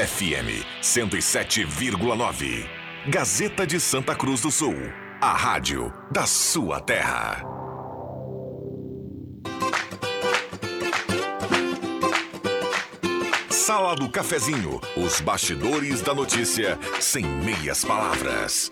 FM 107,9. Gazeta de Santa Cruz do Sul. A rádio da sua terra. Sala do Cafezinho. Os bastidores da notícia sem meias palavras.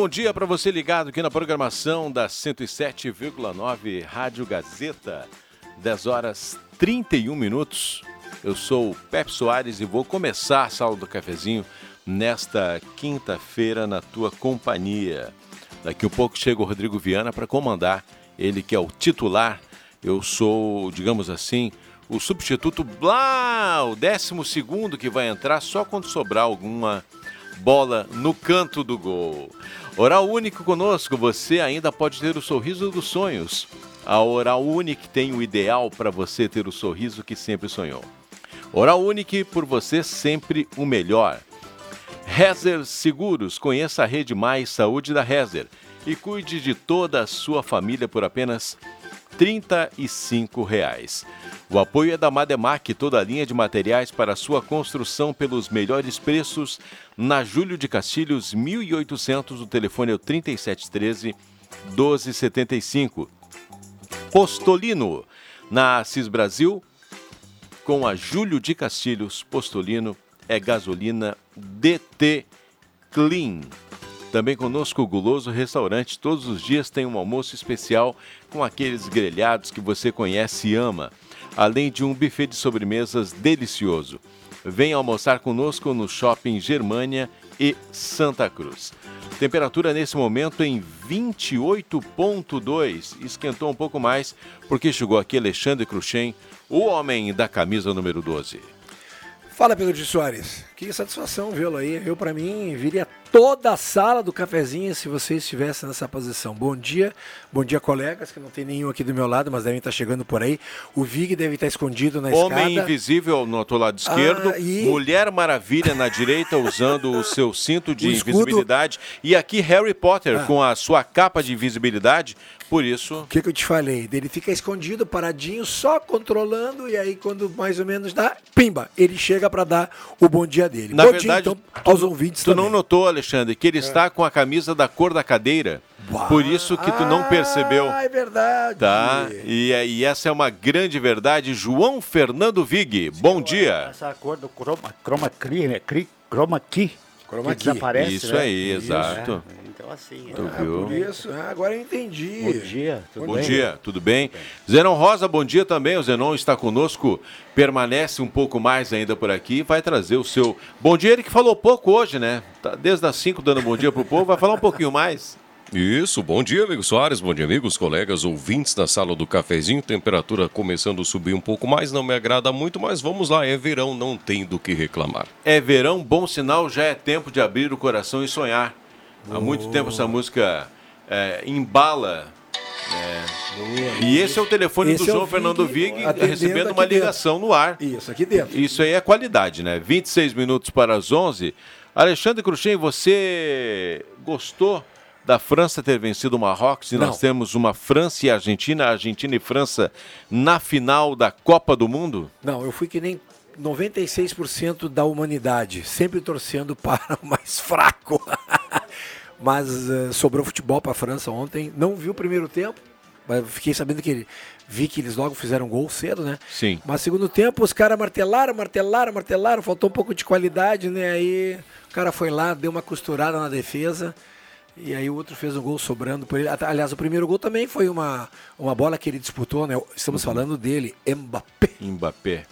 Bom dia para você ligado aqui na programação da 107,9 Rádio Gazeta. 10 horas 31 minutos. Eu sou o Pepe Soares e vou começar a sala do cafezinho nesta quinta-feira na tua companhia. Daqui um pouco chega o Rodrigo Viana para comandar, ele que é o titular. Eu sou, digamos assim, o substituto lá, o décimo segundo que vai entrar só quando sobrar alguma bola no canto do gol. Oral Único conosco, você ainda pode ter o sorriso dos sonhos. A Oral Único tem o ideal para você ter o sorriso que sempre sonhou. Oral Único, por você sempre o melhor. Rezer Seguros, conheça a Rede Mais Saúde da Rezer e cuide de toda a sua família por apenas R$ 35. Reais. O apoio é da Mademac, toda a linha de materiais para sua construção pelos melhores preços na Júlio de Castilhos 1800, o telefone é o 3713 1275. Postolino, na Assis Brasil, com a Júlio de Castilhos, Postolino é gasolina DT Clean. Também conosco o Guloso Restaurante. Todos os dias tem um almoço especial com aqueles grelhados que você conhece e ama, além de um buffet de sobremesas delicioso. Venha almoçar conosco no Shopping Germânia e Santa Cruz. Temperatura nesse momento em 28,2. Esquentou um pouco mais porque chegou aqui Alexandre Cruxem, o homem da camisa número 12. Fala, Pedro de Soares. Que satisfação vê-lo aí. Eu, para mim, viria toda a sala do cafezinho se você estivesse nessa posição. Bom dia, bom dia, colegas, que não tem nenhum aqui do meu lado, mas devem estar chegando por aí. O Vig deve estar escondido na Homem escada. Homem invisível no outro lado esquerdo, Ah, e- Mulher Maravilha na direita usando o seu cinto de invisibilidade e aqui Harry Potter Ah. com a sua capa de invisibilidade. Por isso, O que, que eu te falei? Ele fica escondido, paradinho, só controlando, e aí quando mais ou menos dá, pimba, ele chega para dar o bom dia dele. Na bom verdade, dia, então, aos ouvintes tu também. não notou, Alexandre, que ele está com a camisa da cor da cadeira. Por isso que tu não percebeu. Ah, é verdade. Tá? E, é- e essa é uma grande verdade. João Fernando Vig, bom dia. Essa cor do chroma, chroma key, né? Cri, chroma key. Chroma que key. desaparece, Isso né? aí, exato. É, então assim. Tu é. viu? Por isso, ah, agora eu entendi. Bom dia, tudo Bom bem? dia, tudo bem? Zenon Rosa, bom dia também. O Zenon está conosco, permanece um pouco mais ainda por aqui e vai trazer o seu bom dia. Ele que falou pouco hoje, né? Tá desde as 5 dando bom dia pro povo, vai falar um pouquinho mais. Isso, bom dia, amigo Soares, bom dia, amigos, colegas, ouvintes da sala do cafezinho. Temperatura começando a subir um pouco mais, não me agrada muito, mas vamos lá, é verão, não tem do que reclamar. É verão, bom sinal, já é tempo de abrir o coração e sonhar. Há muito tempo essa música é, embala. é. E esse é o telefone Esse do é João Vig Fernando Vig recebendo uma aqui dentro. ligação no ar. Isso, aqui dentro. Isso aí é qualidade, né? 26 minutos para as 11. Alexandre Cruxem, você gostou da França ter vencido o Marrocos? E Não. nós temos uma França e Argentina, Argentina e França na final da Copa do Mundo? Não, eu fui que nem 96% da humanidade, sempre torcendo para o mais fraco. Mas eh, sobrou futebol para a França ontem. Não vi o primeiro tempo, mas fiquei sabendo que vi que eles logo fizeram gol cedo, né? Sim. Mas segundo tempo os caras martelaram, martelaram, martelaram, faltou um pouco de qualidade, né? Aí o cara foi lá, deu uma costurada na defesa. E aí o outro fez um gol sobrando por ele. Aliás, o primeiro gol também foi uma, uma bola que ele disputou, né? Estamos falando dele, Mbappé. Mbappé.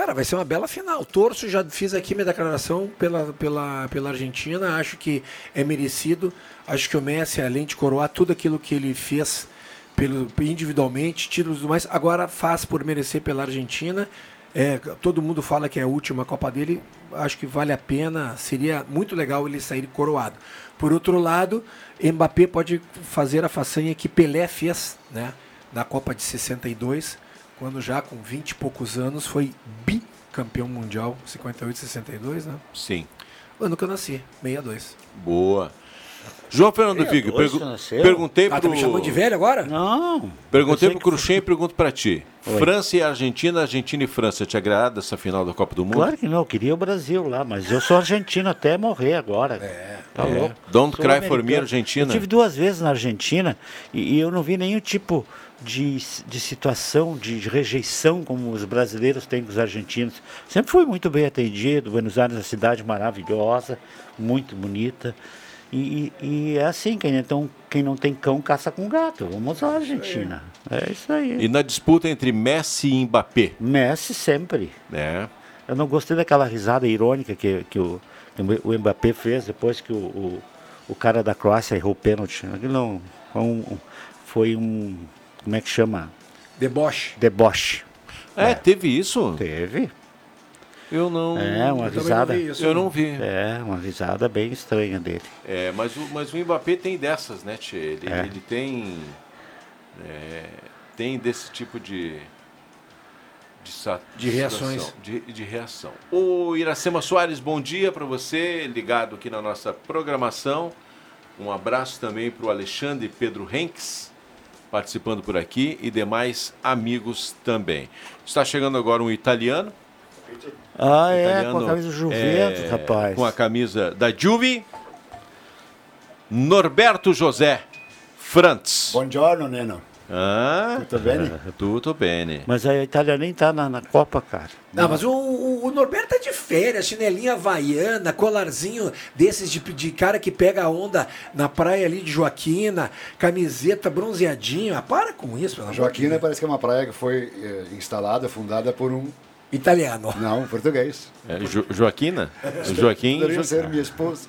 Cara, vai ser uma bela final. Torço, já fiz aqui minha declaração pela, pela, pela Argentina. Acho que é merecido. Acho que o Messi, além de coroar tudo aquilo que ele fez pelo, individualmente, títulos e mais, agora faz por merecer pela Argentina. É, todo mundo fala que é a última Copa dele. Acho que vale a pena. Seria muito legal ele sair coroado. Por outro lado, Mbappé pode fazer a façanha que Pelé fez né, na Copa de 62 quando já com 20 e poucos anos foi campeão mundial 58 62, né? Sim. O ano que eu nasci, 62. Boa. João Fernando Vigo, pergu- perguntei Ah, tá pro me chamando de velho agora? Não. Perguntei pro Cruxem e pergunto pra ti. Oi. França e Argentina, Argentina e França, te agrada essa final da Copa do Mundo? Claro que não, eu queria o Brasil lá, mas eu sou argentino até morrer agora. É, tá É. louco. Don't Sou cry for me, Argentina. Eu tive duas vezes na Argentina e, e eu não vi nenhum tipo de, de situação de rejeição como os brasileiros têm com os argentinos. Sempre fui muito bem atendido. Buenos Aires é uma cidade maravilhosa, muito bonita. E, e- e é assim, quem, então, quem não tem cão caça com gato. Vamos à Argentina. É isso aí. E na disputa entre Messi e Mbappé, Messi sempre. né? Eu não gostei daquela risada irônica que, que, o, que o Mbappé fez depois que o, o, o cara da Croácia errou o pênalti. Aquilo não, foi um, foi um. Como é que chama? Deboche. Deboche. É, teve isso? Teve. Eu não. É, uma Eu risada. não vi isso. Eu não vi. É, uma risada bem estranha dele. É, mas, o, mas o Mbappé tem dessas, né, Tchê? Ele, É. ele tem. é, tem desse tipo de. De, De reações. De, de reação. O Iracema Soares, bom dia para você, ligado aqui na nossa programação. Um abraço também para o Alexandre Pedro Henks, participando por aqui, e demais amigos também. Está chegando agora um italiano. Ah, é, italiano, com a camisa do Juventus, é, rapaz. Com a camisa da Juve. Norberto José Frantz. Buongiorno, Neno. Ah, Tutto bene? tudo bene. Mas a Itália nem tá na, na Copa, cara. Não, mas o, o, o Norberto tá de férias, chinelinha havaiana, colarzinho desses de, de cara que pega a onda na praia ali de Joaquina, camiseta bronzeadinho. Ah, para com isso, pelo amor de Joaquina Deus. parece que é uma praia que foi eh, instalada, fundada por um. Italiano. Não, português. É, Jo- Joaquina? Joaquim. Poderia ser minha esposa.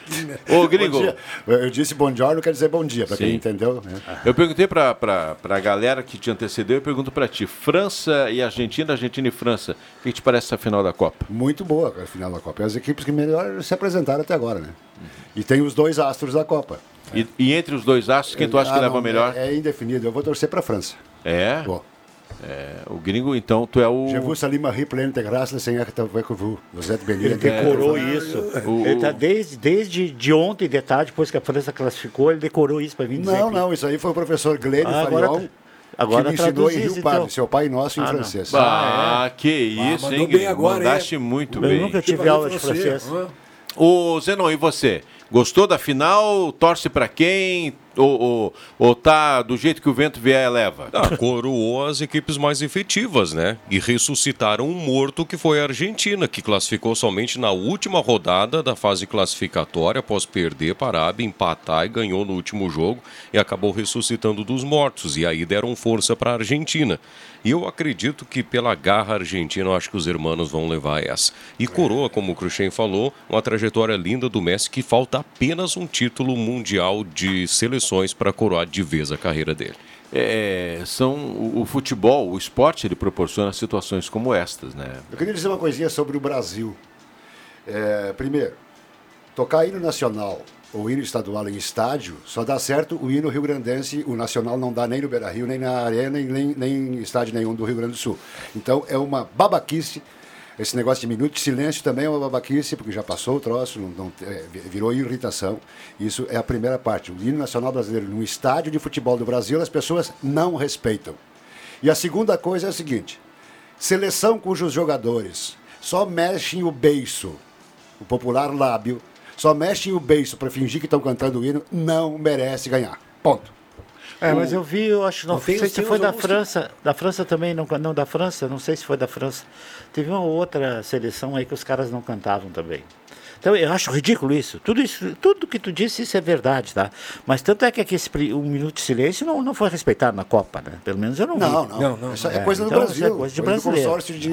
Ô, Bom gringo, dia. Eu disse buongiorno, quer dizer bom dia, para quem entendeu. né? eu perguntei pra, pra, pra galera que te antecedeu, eu pergunto pra ti. França e Argentina, Argentina e França. O que te parece essa final da Copa? Muito boa a final da Copa. É as equipes que melhor se apresentaram até agora, né? E tem os dois astros da Copa. E, e entre os dois astros, quem tu acha que Ah, leva não, melhor? É, é indefinido. Eu vou torcer para a França. É? Vou. É, O gringo, então, tu é o. Je vous salue Marie pleine de le Seigneur est avec vous. Vous êtes bénie. Ele decorou É. isso. O- Ele tá desde, desde de ontem de tarde, depois que a França classificou, ele decorou isso para mim dizer Não, que- não, isso aí foi o professor Glênio Ah, agora Farion, tá- agora que me ensinou em Rio Padre, então. seu pai nosso em Ah, não. francês. Ah, que isso, mandou hein, bem gringo? agora, Mandaste hein? muito Eu bem. nunca tive aula de francês. Ah, Ô, Zenon, e você? Gostou da final? Torce pra quem? Ou, ou, ou tá do jeito que o vento vier leva? Ah, coroou as equipes mais efetivas, né? E ressuscitaram um morto que foi a Argentina, que classificou somente na última rodada da fase classificatória após perder para a empatar e ganhou no último jogo e acabou ressuscitando dos mortos. E aí deram força para a Argentina. E eu acredito que pela garra argentina, eu acho que os hermanos vão levar essa. E coroa, como o Cruxem falou, uma trajetória linda do Messi que falta apenas um título mundial de seleções para coroar de vez a carreira dele. É, são o, o futebol, o esporte, ele proporciona situações como estas, né? Eu queria dizer uma coisinha sobre o Brasil. É, primeiro, tocar hino nacional ou hino estadual em estádio só dá certo o hino rio-grandense, o nacional não dá nem no Beira-Rio, nem na Arena, nem, nem, nem em estádio nenhum do Rio Grande do Sul. Então é uma babaquice. Esse negócio de minuto de silêncio também é uma babaquice, porque já passou o troço, não, não- é, virou irritação. Isso é a primeira parte. O hino nacional brasileiro num estádio de futebol do Brasil, as pessoas não respeitam. E a segunda coisa é a seguinte: seleção cujos jogadores só mexem o beiço, o popular lábio, só mexem o beiço para fingir que estão cantando o hino, não merece ganhar. Ponto. É, mas eu vi, eu acho, não, Não, sei se tem foi da alguns que- França, da França também, não, não da França, não sei se foi da França. Teve uma outra seleção aí que os caras não cantavam também. Então eu acho ridículo isso. Tudo isso, tudo que tu disse, isso é verdade, tá? Mas tanto é que aqui esse um minuto de silêncio não, não foi respeitado na Copa, né? Pelo menos eu não, Não, vi. não. Não, não, Isso é é, coisa do então, Brasil. isso é coisa de do brasileiro. consórcio de,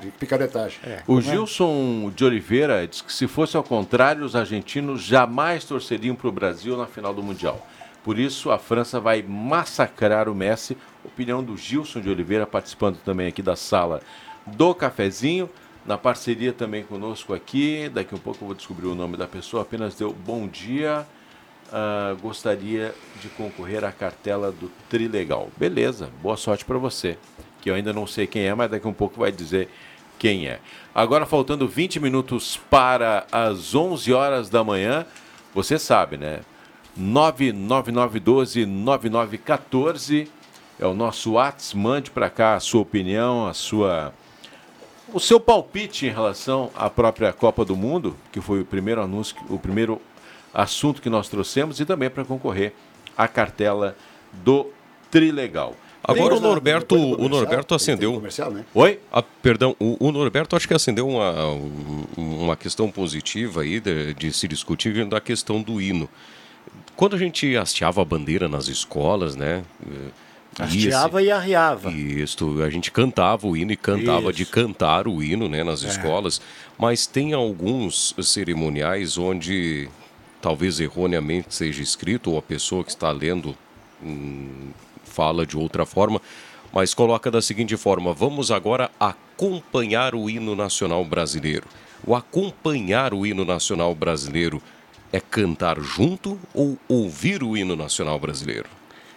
de picaretagem. O Gilson de Oliveira diz que se fosse ao contrário, os argentinos jamais torceriam para o Brasil na final do Mundial. Por isso, a França vai massacrar o Messi. Opinião do Gilson de Oliveira, participando também aqui da sala do cafezinho. Na parceria também conosco aqui. Daqui um pouco eu vou descobrir o nome da pessoa. Apenas deu bom dia. Ah, gostaria de concorrer à cartela do Trilegal. Beleza, boa sorte para você. Que eu ainda não sei quem é, mas daqui um pouco vai dizer quem é. Agora, faltando 20 minutos para as 11 horas da manhã, você sabe, né? 99912-9914 é o nosso WhatsApp. Mande para cá a sua opinião, a sua o seu palpite em relação à própria Copa do Mundo, que foi o primeiro anúncio, o primeiro assunto que nós trouxemos e também para concorrer à cartela do Trilegal. Agora o Norberto, o Norberto acendeu. Né? Oi? Ah, perdão, o, o, Norberto acho que acendeu uma, uma questão positiva aí de, de se discutir da questão do hino. Quando a gente hasteava a bandeira nas escolas, né? Hasteava e arriava. Isso, a gente cantava o hino e cantava Isso. de cantar o hino né, nas é. escolas. Mas tem alguns cerimoniais onde talvez erroneamente seja escrito, ou a pessoa que está lendo. Hum, fala de outra forma, mas coloca da seguinte forma: vamos agora acompanhar o hino nacional brasileiro. O acompanhar o hino nacional brasileiro é cantar junto ou ouvir o hino nacional brasileiro?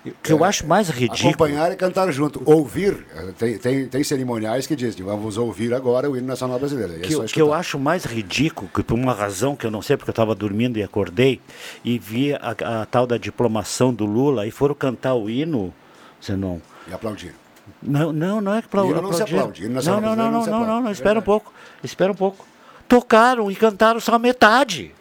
O que eu acho mais ridículo. Acompanhar e cantar junto. Ouvir. Tem, tem, tem cerimoniais que dizem, vamos ouvir agora o hino nacional brasileiro. É que, que eu acho mais ridículo, que por uma razão que eu não sei, porque eu estava dormindo e acordei, e vi a, a, tal da diplomação do Lula, e foram cantar o hino Zenon. E aplaudir. Não, não, não é que aplaudir. Não se aplaude. Não, não, não, não, não, não, não, espera um pouco. Espera um pouco. Tocaram e cantaram só metade.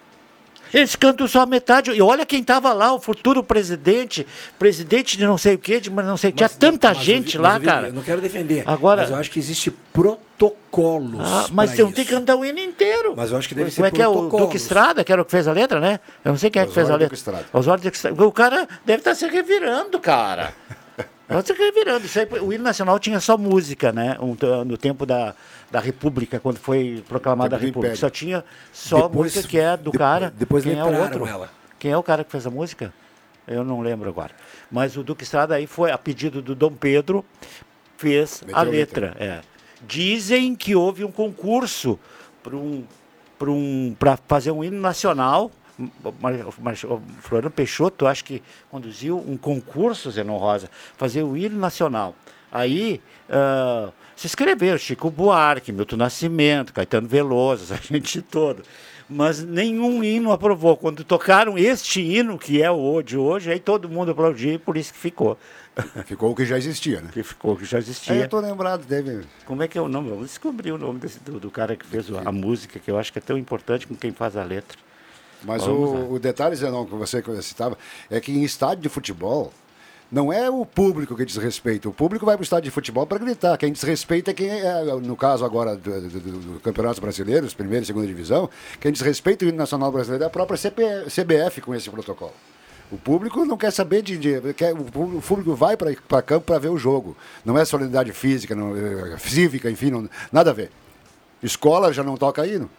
Eles cantam só metade. E olha quem estava lá, o futuro presidente, presidente de não sei o quê, de não sei o Tinha tanta mas, gente lá, cara. Eu não quero defender. Agora, mas eu acho que existe protocolos. Ah, mas você não tem que cantar o hino inteiro. Mas eu acho que deve Como ser Como é que é o Duque Estrada, que era o que fez a letra, né? Eu não sei quem é que fez a letra. Oswaldo Duque Estrada. O cara deve estar se revirando, cara. Você revirando. Isso aí, o hino nacional tinha só música, né? Um, no tempo da, da República, quando foi proclamada a República. Só tinha só depois, música que é do cara. Depois quem é o outro? Ela. Quem é o cara que fez a música? Eu não lembro agora. Mas o Duque Estrada aí foi, a pedido do Dom Pedro, fez Meteu a letra. letra. É. Dizem que houve um concurso para um, um, fazer um hino nacional Floriano Peixoto, acho que conduziu um concurso, Zenon Rosa, fazer o hino nacional. Aí uh, se inscreveram Chico Buarque, Milton Nascimento, Caetano Veloso, a gente todo. Mas nenhum hino aprovou. Quando tocaram este hino, que é o de hoje, aí todo mundo aplaudiu e por isso que ficou. Ficou o que já existia, né? Que ficou o que já existia. É, eu tô lembrado, deve. Como é que é o nome? Vamos descobrir o nome desse, do, do cara que fez a música, que eu acho que é tão importante com quem faz a letra. Mas o, o, detalhe, Zenon, que você citava, é que em estádio de futebol, não é o público que desrespeita. O público vai para o estádio de futebol para gritar. Quem desrespeita é quem é, no caso agora do, do, do, Campeonato Brasileiro, primeira e segunda divisão, quem desrespeita o hino nacional brasileiro é a própria CBF com esse protocolo. O público não quer saber de. de quer, o público vai para campo para ver o jogo. Não é solidariedade física, não, é, cívica, enfim, não, nada a ver. Escola já não toca hino.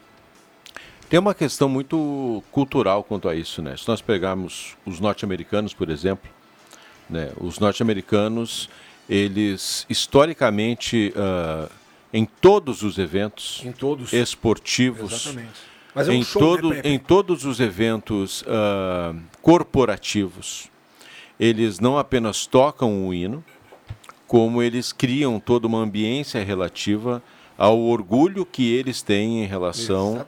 Tem uma questão muito cultural quanto a isso, né? Se nós pegarmos os norte-americanos, por exemplo, né? os norte-americanos, eles historicamente, uh, em todos os eventos todos. esportivos, é um em, show, todo, né, em todos os eventos uh, corporativos, eles não apenas tocam o hino, como eles criam toda uma ambiência relativa ao orgulho que eles têm em relação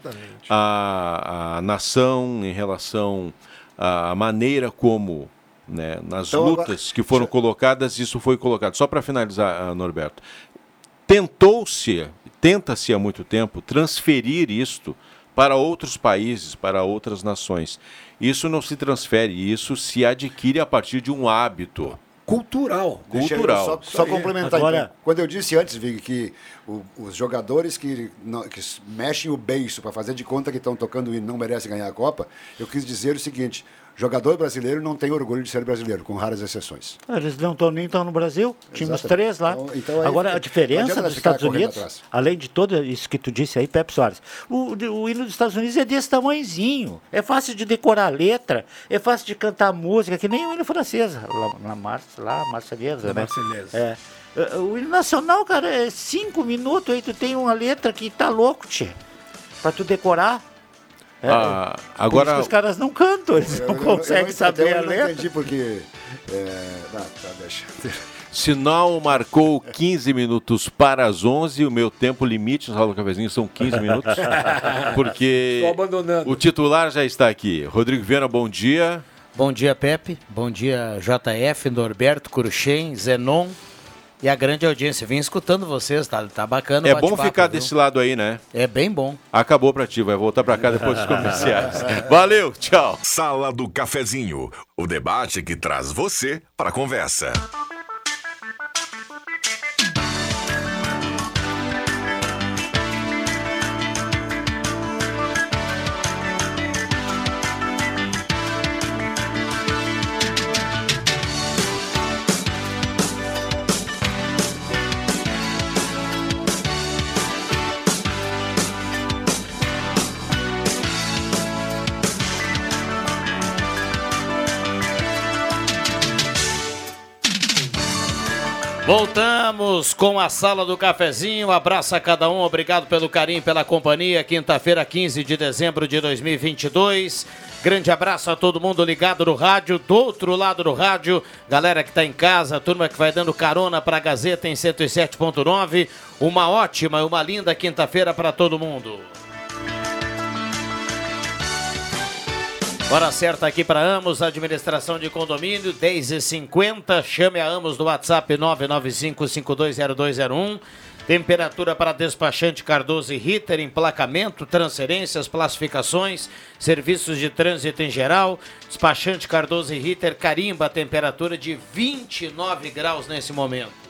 à, à nação, em relação à maneira como, né, nas então, lutas agora... que foram colocadas, isso foi colocado. Só para finalizar, ah, Norberto, tentou-se, tenta-se há muito tempo transferir isto para outros países, para outras nações. Isso não se transfere, isso se adquire a partir de um hábito cultural. Cultural. Só, só complementar. Agora... Então, quando eu disse antes, Vig, que o, os jogadores que, não, que mexem o beiço para fazer de conta que estão tocando e não merecem ganhar a Copa, eu quis dizer o seguinte: Jogador brasileiro não tem orgulho de ser brasileiro, com raras exceções. Eles não estão nem estão no Brasil, tínhamos três lá. Então, então aí, Agora, a diferença dos Estados Unidos, além de tudo isso que tu disse aí, Pepe Soares, o, o hino dos Estados Unidos é desse tamanhozinho. É fácil de decorar a letra, é fácil de cantar música, que nem o hino francês, lá, lá, Marcelhesa, né? Marcelhesa. É. é. O hino nacional, cara, é cinco minutos, aí tu tem uma letra que tá louco, tchê. Pra tu decorar. É, ah, agora os caras não cantam, eles não conseguem saber eu a letra. Eu entendi porque. É, não, tá, deixa. Sinal marcou 15 minutos para as 11. O meu tempo limite no do Cafezinho são 15 minutos. Porque Estou abandonando. o titular já está aqui. Rodrigo Viana, bom dia. Bom dia, Pepe. Bom dia, JF, Norberto, Curuchem, Zenon e a grande audiência. Vim escutando vocês, tá, tá bacana É bom ficar viu? desse lado aí, né? É bem bom. Acabou pra ti, vai voltar pra cá depois dos comerciais. Valeu, tchau. Sala do Cafezinho, o debate que traz você para a conversa. Voltamos com a sala do cafezinho. Abraço a cada um, obrigado pelo carinho, pela companhia. Quinta-feira, 15 de dezembro de 2022. Grande abraço a todo mundo ligado no rádio, do outro lado do rádio, galera que está em casa, turma que vai dando carona para a Gazeta em 107.9. Uma ótima e uma linda quinta-feira para todo mundo. Hora certa aqui para Amos, administração de condomínio, 10h50. Chame a Amos no WhatsApp 995520201. Temperatura para despachante Cardoso e Ritter, emplacamento, transferências, classificações, serviços de trânsito em geral. Despachante Cardoso e Ritter carimba a temperatura de 29 graus nesse momento.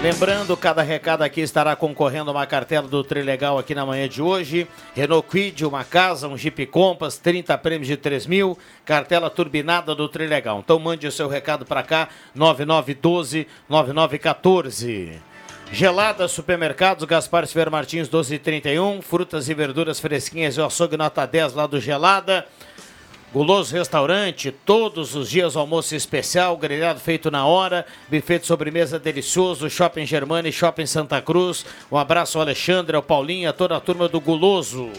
Lembrando, cada recado aqui estará concorrendo a uma cartela do Trilegal aqui na manhã de hoje. Renault Quid, uma casa, um Jeep Compass, 30 prêmios de 3 mil, cartela turbinada do Trilegal. Então mande o seu recado para cá, 9912-9914. Gelada Supermercados, Gaspar Silveira Martins, 1231. Frutas e verduras fresquinhas e o açougue nota 10 lá do Gelada. Guloso Restaurante, todos os dias almoço especial, grelhado feito na hora, buffet de sobremesa delicioso, Shopping Germana e Shopping Santa Cruz. Um abraço ao Alexandre, ao Paulinho, a toda a turma do Guloso.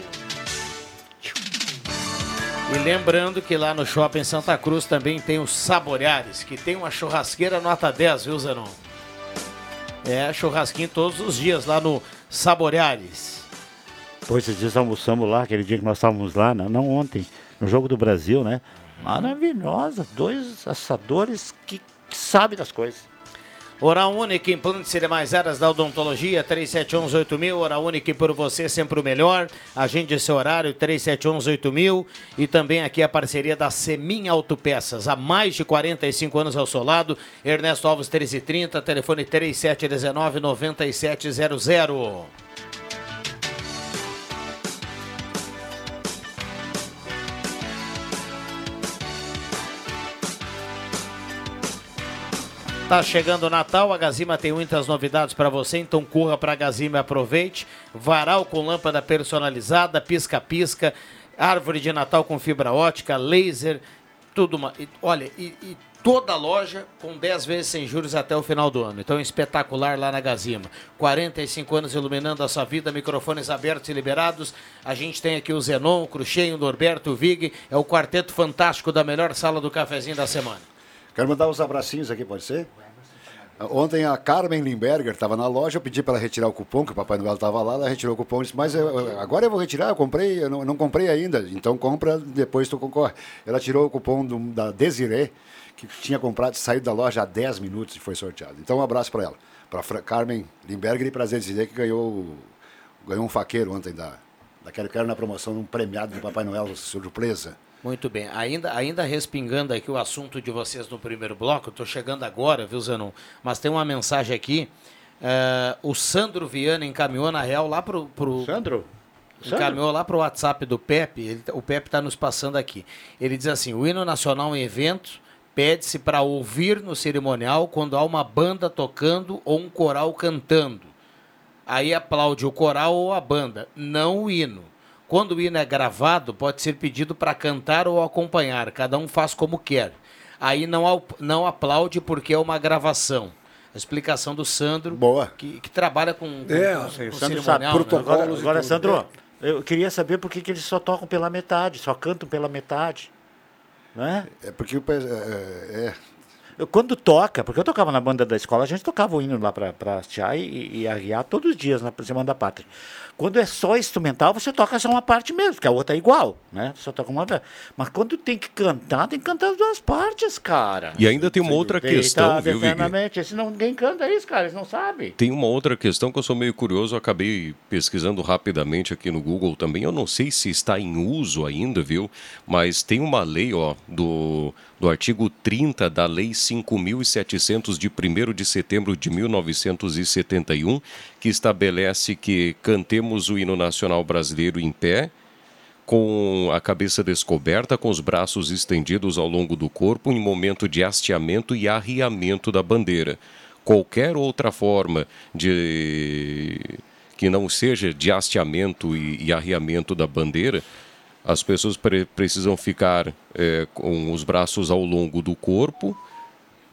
E lembrando que lá no Shopping Santa Cruz também tem os Saboreares, que tem uma churrasqueira nota 10, viu, Zenon? É, churrasquinho todos os dias lá no Saboreares. Pois esses dias almoçamos lá, aquele dia que nós estávamos lá, não ontem, no Jogo do Brasil, né? Maravilhosa, dois assadores que, que sabem das coisas. Oral Única, implantes e demais áreas da odontologia, 3711-8000. Oral Única por você, sempre o melhor. Agende seu horário, 3711-8000. E também aqui a parceria da Semin Autopeças. Há mais de 45 anos ao seu lado. Ernesto Alves, 1330, telefone 3719-9700. Tá chegando o Natal, a Gazima tem muitas novidades para você, então corra para a Gazima e aproveite. Varal com lâmpada personalizada, pisca-pisca, árvore de Natal com fibra ótica, laser, tudo. uma- e, olha, e, e toda loja com 10 vezes sem juros até o final do ano. Então, espetacular lá na Gazima. 45 anos iluminando a sua vida, microfones abertos e liberados. A gente tem aqui o Zenon, o Cruxem, o Norberto, o Vig. É o quarteto fantástico da melhor sala do cafezinho da semana. Quero mandar uns abracinhos aqui, pode ser? Ontem a Carmen Limberger estava na loja, eu pedi para ela retirar o cupom, que o Papai Noel estava lá, ela retirou o cupom, disse, mas eu- agora eu vou retirar, eu comprei, eu não, não comprei ainda, então compra, depois tu concorre. Ela tirou o cupom do- da Desiree, que tinha comprado, saiu da loja há 10 minutos e foi sorteado. Então um abraço para ela, para Carmen Limberger e para Desiree, que ganhou, ganhou um faqueiro ontem da, daquele que era na promoção, um premiado de Papai Noel, surpresa. Muito bem. Ainda, ainda respingando aqui o assunto de vocês no primeiro bloco, estou chegando agora, viu, Zanon? Mas tem uma mensagem aqui. eh, o Sandro Viana encaminhou, na real, lá pro. pro Sandro? Encaminhou lá pro WhatsApp do Pepe. ele- o Pepe está nos passando aqui. Ele diz assim: o hino nacional em evento pede-se para ouvir no cerimonial quando há uma banda tocando ou um coral cantando. Aí aplaude o coral ou a banda, não o hino. Quando o hino é gravado, pode ser pedido para cantar ou acompanhar, cada um faz como quer. Aí não, não aplaude porque é uma gravação. A explicação do Sandro, Boa. Que, que trabalha com, com, É, com- o com Sandro sabe né? protocolo. Agora, Protocolos agora. Sandro, eu queria saber por que, que eles só tocam pela metade, só cantam pela metade. Né? É porque o é, é, Eu, quando toca, porque eu tocava na banda da escola, a gente tocava o hino lá pra, pra hastear e, e arriar todos os dias na Semana da Pátria. Quando é só instrumental, você toca só uma parte mesmo, porque a outra é igual, né? Só toca uma vez. Mas quando tem que cantar, tem que cantar as duas partes, cara. E ainda tem uma outra questão, viu, eternamente. Esse não, ninguém canta isso, cara, eles não sabem. Tem uma outra questão que eu sou meio curioso, eu acabei pesquisando rapidamente aqui no Google também. Eu não sei se está em uso ainda, viu? Mas tem uma lei, ó, do, do artigo 30 da Lei 5.700 de 1 de setembro de 1971, que estabelece que cantemos o hino nacional brasileiro em pé, com a cabeça descoberta, com os braços estendidos ao longo do corpo, em momento de hasteamento e arriamento da bandeira. Qualquer outra forma de que não seja de hasteamento e, e arriamento da bandeira, as pessoas pre- precisam ficar eh, com os braços ao longo do corpo,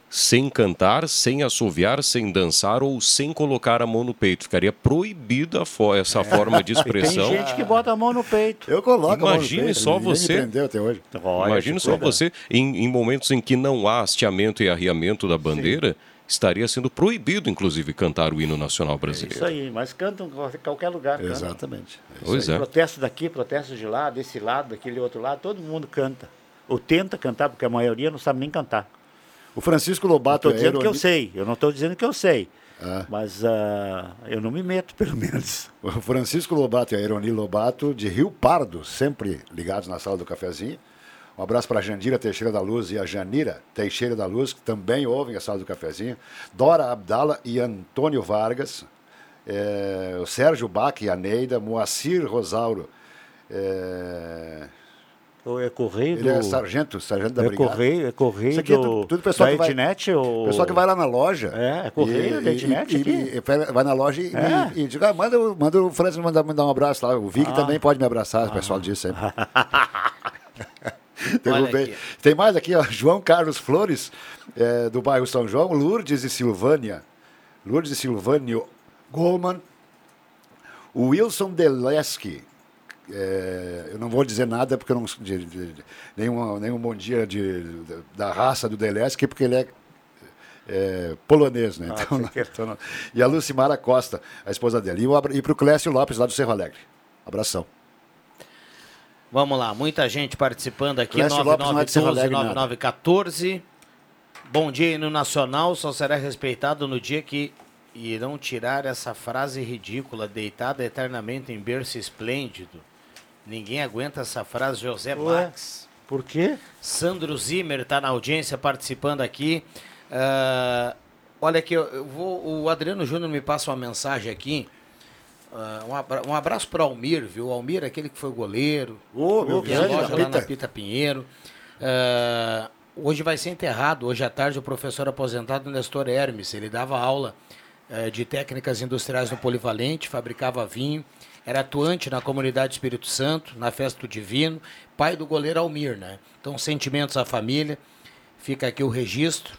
sem cantar, sem assoviar, sem dançar ou sem colocar a mão no peito. Ficaria proibida essa forma de Tem expressão. gente que bota a mão no peito. eu coloco a mão no Imagine peito, só me você. prendeu até hoje. Olha, Imagine só cuida. você, em, em momentos em que não há hasteamento e arriamento da bandeira, estaria sendo proibido, inclusive, cantar o hino nacional Isso brasileiro. aí, mas cantam em qualquer lugar. Cantam. Exatamente. É isso Pois aí. é. Protesto daqui, protesto de lá, desse lado, daquele outro lado, todo mundo canta. Ou tenta cantar, porque a maioria não sabe nem cantar. O Francisco Lobato Estou é dizendo que eu sei, eu não estou dizendo que eu sei. Ah. Mas ah, eu não me meto, pelo menos. O Francisco Lobato e a Ironi Lobato, de Rio Pardo, sempre ligados na sala do cafezinho. Um abraço para a Jandira Teixeira da Luz e a Janira Teixeira da Luz, que também ouvem a sala do cafezinho. Dora Abdala e Antônio Vargas. É, o Sérgio Bach e a Neida. Moacir Rosauro. É, Ou é correio ele do... é sargento, sargento da é Brigada. correio, é correio Isso aqui é do... tudo- tudo pessoal da que vai- Ednet ou... Pessoal que vai lá na loja. É, é correio da Ednet e, aqui. e- e vai na loja e, É. e, e diz, ah, manda, o- manda o Francis mandar, mandar um abraço lá. O Vig também pode me abraçar, o pessoal diz sempre. Tem mais aqui, ó, João Carlos Flores, é, do bairro São João, Lourdes e Silvânia. Lourdes e Silvânio Goldman. Wilson Deleski. É, eu não vou dizer nada porque eu não de, de- de- nenhum, nenhum bom dia de, de- da raça do Deleski, porque ele é, é, polonês, né? Então, não- então não- e a Lucimara Costa, a esposa dele. E, e para o Clécio Lopes, lá do Cerro Alegre. Abração. Vamos lá, muita gente participando aqui. Clécio Lopes não é de Serra Alegre, nada. 9914. Bom dia, hino nacional só será respeitado no dia que irão tirar essa frase ridícula, deitada eternamente em berço esplêndido. Ninguém aguenta essa frase, José Ué. Bax. Por quê? Sandro Zimmer está na audiência participando aqui. Ah, olha aqui, eu- vou, o Adriano Júnior me passa uma mensagem aqui. Ah, um, abra- abraço para o Almir, viu? O Almir, é aquele que foi goleiro. Ô, meu Tem a grande, loja lá Pita. na Pita Pinheiro. Ah, hoje vai ser enterrado, hoje à tarde, o professor aposentado Nestor Hermes. Ele dava aula eh, de técnicas industriais no Polivalente, fabricava vinho, era atuante na comunidade Espírito Santo, na Festa do Divino, pai do goleiro Almir, né? Então, sentimentos à família, fica aqui o registro.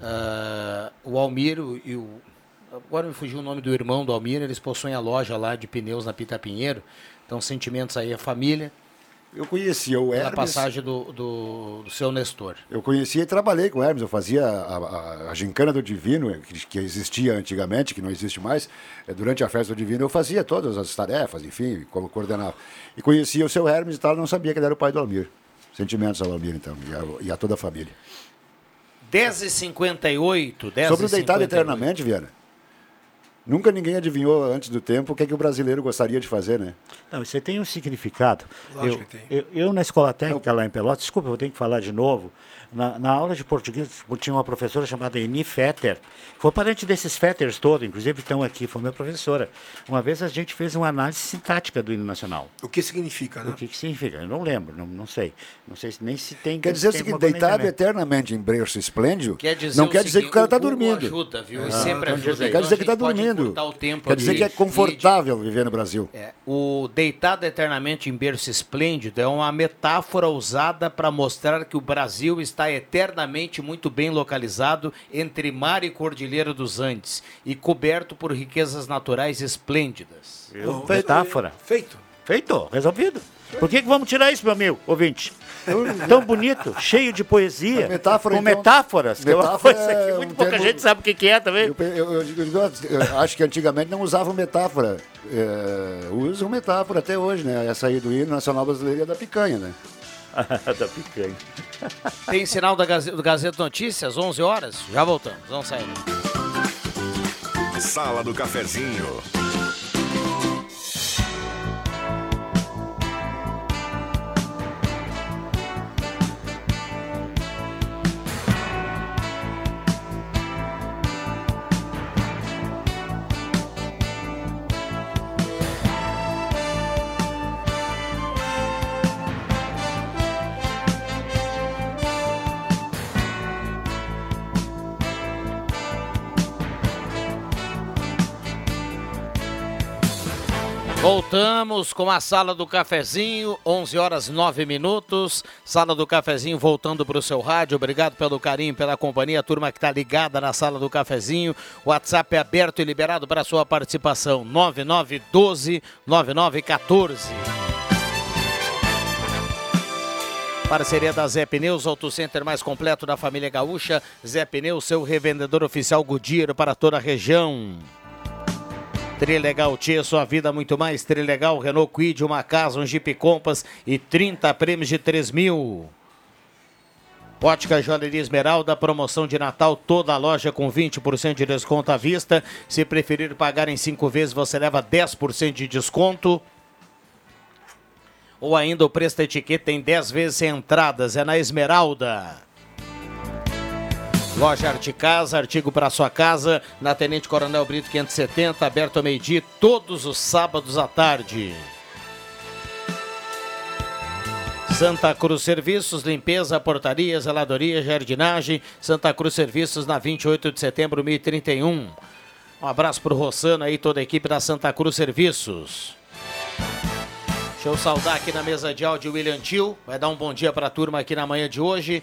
Ah, o Almir e o. Agora me fugiu o nome do irmão do Almir, eles possuem a loja lá de pneus na Pita Pinheiro. Então, sentimentos aí à família, Eu conhecia o Hermes. passagem do, do, do seu Nestor. Eu conhecia e trabalhei com o Hermes. Eu fazia a, a, a gincana do Divino, que, que existia antigamente, que não existe mais. Eh, Durante a festa do Divino, eu fazia todas as tarefas, enfim, como coordenava. E conhecia o seu Hermes e tal, não sabia que ele era o pai do Almir. Sentimentos ao Almir, então, e a, e a toda a família. 10h58, 10 Sobre o deitado eternamente, Viana. Nunca ninguém adivinhou antes do tempo o que, é que o brasileiro gostaria de fazer, né? Não, isso tem um significado. Lógico eu, que tem. Eu, eu, na escola técnica lá em Pelotas, desculpa, eu tenho que falar de novo. Na, na aula de português tinha uma professora chamada Eni Fetter, foi parente desses Fetters todos, inclusive estão aqui, foi minha professora. Uma vez a gente fez uma análise sintática do hino nacional. O que significa, né? O que, que significa? Eu não lembro, não, não sei. Não sei se- nem se tem. Quer dizer o seguinte, deitado eternamente em berço esplêndido, Quer dizer não quer dizer que o cara está dormindo. ajuda, viu? Ah, sempre então ajuda. Quer Então dizer que está dormindo. encurtar o tempo Quer dizer aqui. que é confortável viver no Brasil. É, o deitado eternamente em berço esplêndido é uma metáfora usada para mostrar que o Brasil está eternamente muito bem localizado entre mar e cordilheira dos Andes e coberto por riquezas naturais esplêndidas. Eu- metáfora. Feito. Feito, resolvido. Por que, que vamos tirar isso, meu amigo, ouvinte? Tão bonito, cheio de poesia, metáfora, com então. metáforas, que é uma Metáfora coisa é que muito um pouca termo- gente sabe o que, que é também. Eu, eu- eu acho que antigamente não usavam metáfora. É, usam metáfora até hoje, né? Essa aí do hino nacional brasileiro é da picanha, né? da picanha. Tem sinal da Gazeta, do Gazeta Notícias, 11 horas? Já voltamos, vamos sair. Sala do Cafezinho. Voltamos com a Sala do Cafezinho, 11 horas 9 minutos. Sala do Cafezinho voltando para o seu rádio. Obrigado pelo carinho, pela companhia. A turma que está ligada na Sala do Cafezinho. WhatsApp é aberto e liberado para sua participação. 9912 9914. Parceria da Zé Pneus, Auto Center mais completo da família gaúcha. Zé Pneus, seu revendedor oficial Goodyear para toda a região. Trilegal Tia, sua vida muito mais. Trilegal, Renault Quid, uma casa, um Jeep Compass e 30 prêmios de 3 mil. Ótica Joalheria Esmeralda, promoção de Natal, toda a loja com 20% de desconto à vista. Se preferir pagar em 5 vezes, você leva 10% de desconto. Ou ainda o preço etiqueta tem 10 vezes sem entradas, é na Esmeralda. Loja Arte Casa, artigo para sua casa, na Tenente Coronel Brito 570, aberto ao meio-dia, todos os sábados à tarde. Santa Cruz Serviços, limpeza, portaria, zeladoria, jardinagem. Santa Cruz Serviços, na 28 de setembro, 1031. Um abraço pro Rossano aí, toda a equipe da Santa Cruz Serviços. Deixa eu saudar aqui na mesa de áudio o William Tio. Vai dar um bom dia para a turma aqui na manhã de hoje.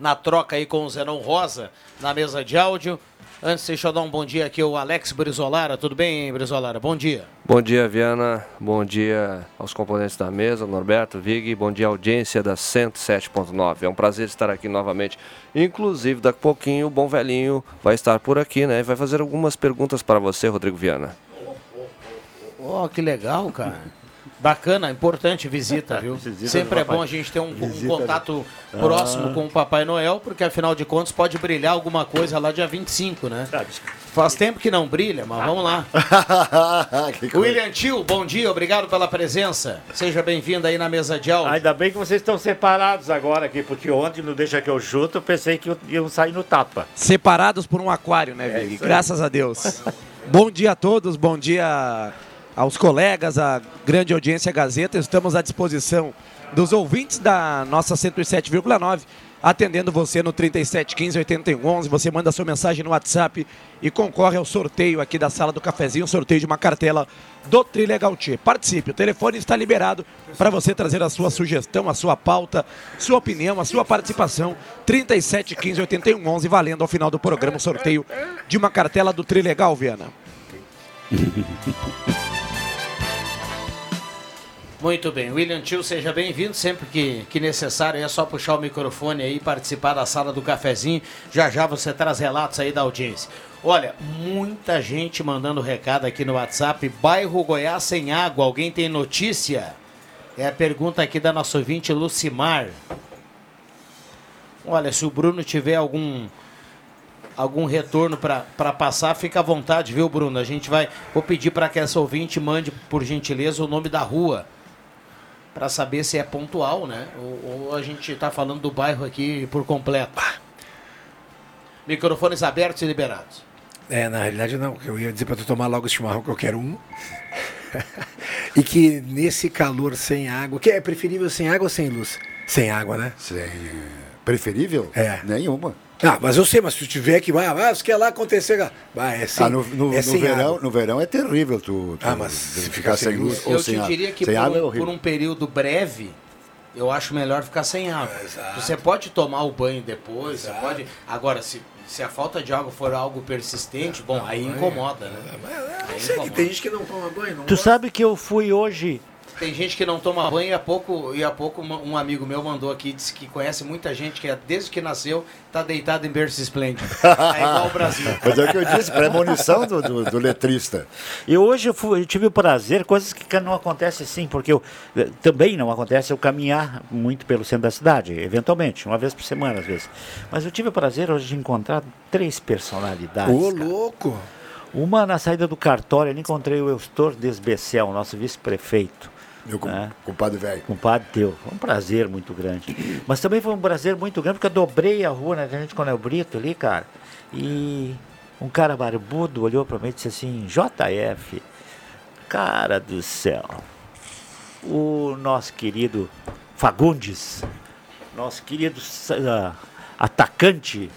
Na troca aí com o Zenon Rosa, na mesa de áudio. Antes, deixa eu dar um bom dia aqui ao Alex Brizolara. Tudo bem, Brizolara? Bom dia. Bom dia, Viana. Bom dia aos componentes da mesa, Norberto, Vig. Bom dia, audiência da 107.9. É um prazer estar aqui novamente. Inclusive, daqui a pouquinho, o bom velhinho vai estar por aqui, né? E vai fazer algumas perguntas para você, Rodrigo Viana. Oh, que legal, cara. Bacana, importante visita, viu? Visita Sempre é bom a gente ter um, um contato próximo com o Papai Noel, porque afinal de contas pode brilhar alguma coisa lá dia 25, né? Faz tempo que não brilha, mas vamos lá. William Tio, bom dia, obrigado pela presença. Seja bem-vindo aí na mesa de áudio. Ainda bem que vocês estão separados agora aqui, porque ontem no Deixa que eu chuto, eu pensei que iam sair no tapa. separados por um aquário, né, Vig? aí. Graças a Deus. bom dia a todos, bom dia aos colegas, à grande audiência Gazeta. Estamos à disposição dos ouvintes da nossa 107,9, atendendo você no 3715 8111. Você manda sua mensagem no WhatsApp e concorre ao sorteio aqui da sala do cafezinho, sorteio de uma cartela do Trilegal T. Participe, o telefone está liberado para você trazer a sua sugestão, a sua pauta, sua opinião, a sua participação. 37 15 81 11, valendo ao final do programa o sorteio de uma cartela do Trilegal, Viana. Muito bem, William Tio, seja bem-vindo. Sempre que, que necessário é só puxar o microfone aí e participar da sala do cafezinho. Já já você traz relatos aí da audiência. Olha, muita gente mandando recado aqui no WhatsApp. Bairro Goiás sem água, alguém tem notícia? É a pergunta aqui da nossa ouvinte Lucimar. Olha, se o Bruno tiver algum algum retorno para passar, fica à vontade, viu, Bruno? A gente vai. Vou pedir para que essa ouvinte mande, por gentileza, o nome da rua. Para saber se é pontual, né? Ou, ou a gente está falando do bairro aqui por completo. Microfones abertos e liberados. É, na realidade não. Eu ia dizer para tu tomar logo esse chimarrão que eu quero um. e que nesse calor sem água, que é preferível sem água ou sem luz? Sem água, né? Sem- Preferível? É. Nenhuma. Ah, mas eu sei, mas se tu tiver que vai, ah, se quer lá acontecer, ah, é sem, ah, no, no, é no verão, água. no verão é terrível tu, tu Ah, mas se ficar sem luz ou Eu sem te água. diria que por, água é um, por um período breve, eu acho melhor ficar sem água. Você pode tomar o banho depois, você pode. Agora, se, se a falta de água for algo persistente, bom, aí incomoda, né? Aí Não sei, que incomoda. tem gente que não toma banho, não Tu sabe que eu fui hoje. Tem gente que não toma banho e há pouco, e há pouco um amigo meu mandou aqui, disse que conhece muita gente que é, desde que nasceu tá deitado em berço esplêndido. É igual o Brasil. Mas é o que eu disse, premonição do, do, do letrista. E hoje eu, fui- eu tive o prazer, coisas que não acontecem assim, porque eu, eh, também não acontece eu caminhar muito pelo centro da cidade, eventualmente, uma vez por semana às vezes. Mas eu tive o prazer hoje de encontrar três personalidades. Ô, cara. louco! Uma na saída do cartório, eu encontrei o Eustor Desbecel, nosso vice-prefeito. Meu com- É. compadre velho. Compadre teu. Foi um prazer muito grande. Mas também foi um prazer muito grande porque eu dobrei a rua na Tenente Coronel Brito ali, cara. E um cara barbudo olhou pra mim e disse assim: JF, cara do céu, o nosso querido Fagundes, nosso querido ah, atacante.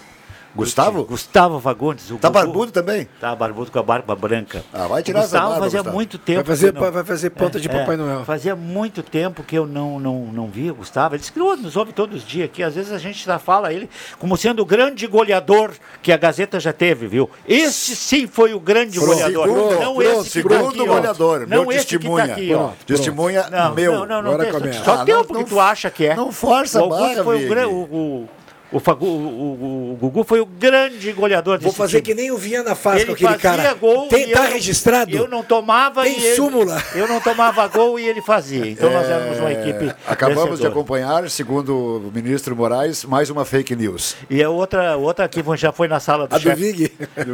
Gustavo? Gustavo Fagundes. o Tá Gugu. barbudo também? Tá barbudo com a barba branca. Ah, vai tirar o essa Gustavo barba, fazia Gustavo. muito tempo. Vai fazer, que não- vai fazer ponta de é, Papai é, Noel. Fazia muito tempo que eu não, não, não, via o Gustavo. Ele disse que "Ô, nos ouve todos os dias aqui. Às vezes a gente já fala ele como sendo o grande goleador que a Gazeta já teve, viu? Esse sim foi o grande Pronto, goleador. segundo, não pronto, esse que tá segundo aqui, ó. goleador, Não meu esse que testemunha. tá aqui, ó. Pronto, Testemunha Não, meu. Não, não, não. Agora tem- começa. Só Ah, tem porque não- tu acha que é. não força o Augusto barra, foi o, o, o, Fagu- o- o- o Gugu foi o grande goleador Vou desse fazer time. que nem o Viana faz Ele com aquele fazia cara. gol Tem, e tá eu- registrado? Eu não tomava Tem e ele- súmula. Eu não tomava gol e ele fazia. Então nós éramos uma equipe. É, Acabamos de vencedora. acompanhar, segundo o ministro Moraes, mais uma fake news. E a outra, outra que já foi na sala do A do chefe. Vig?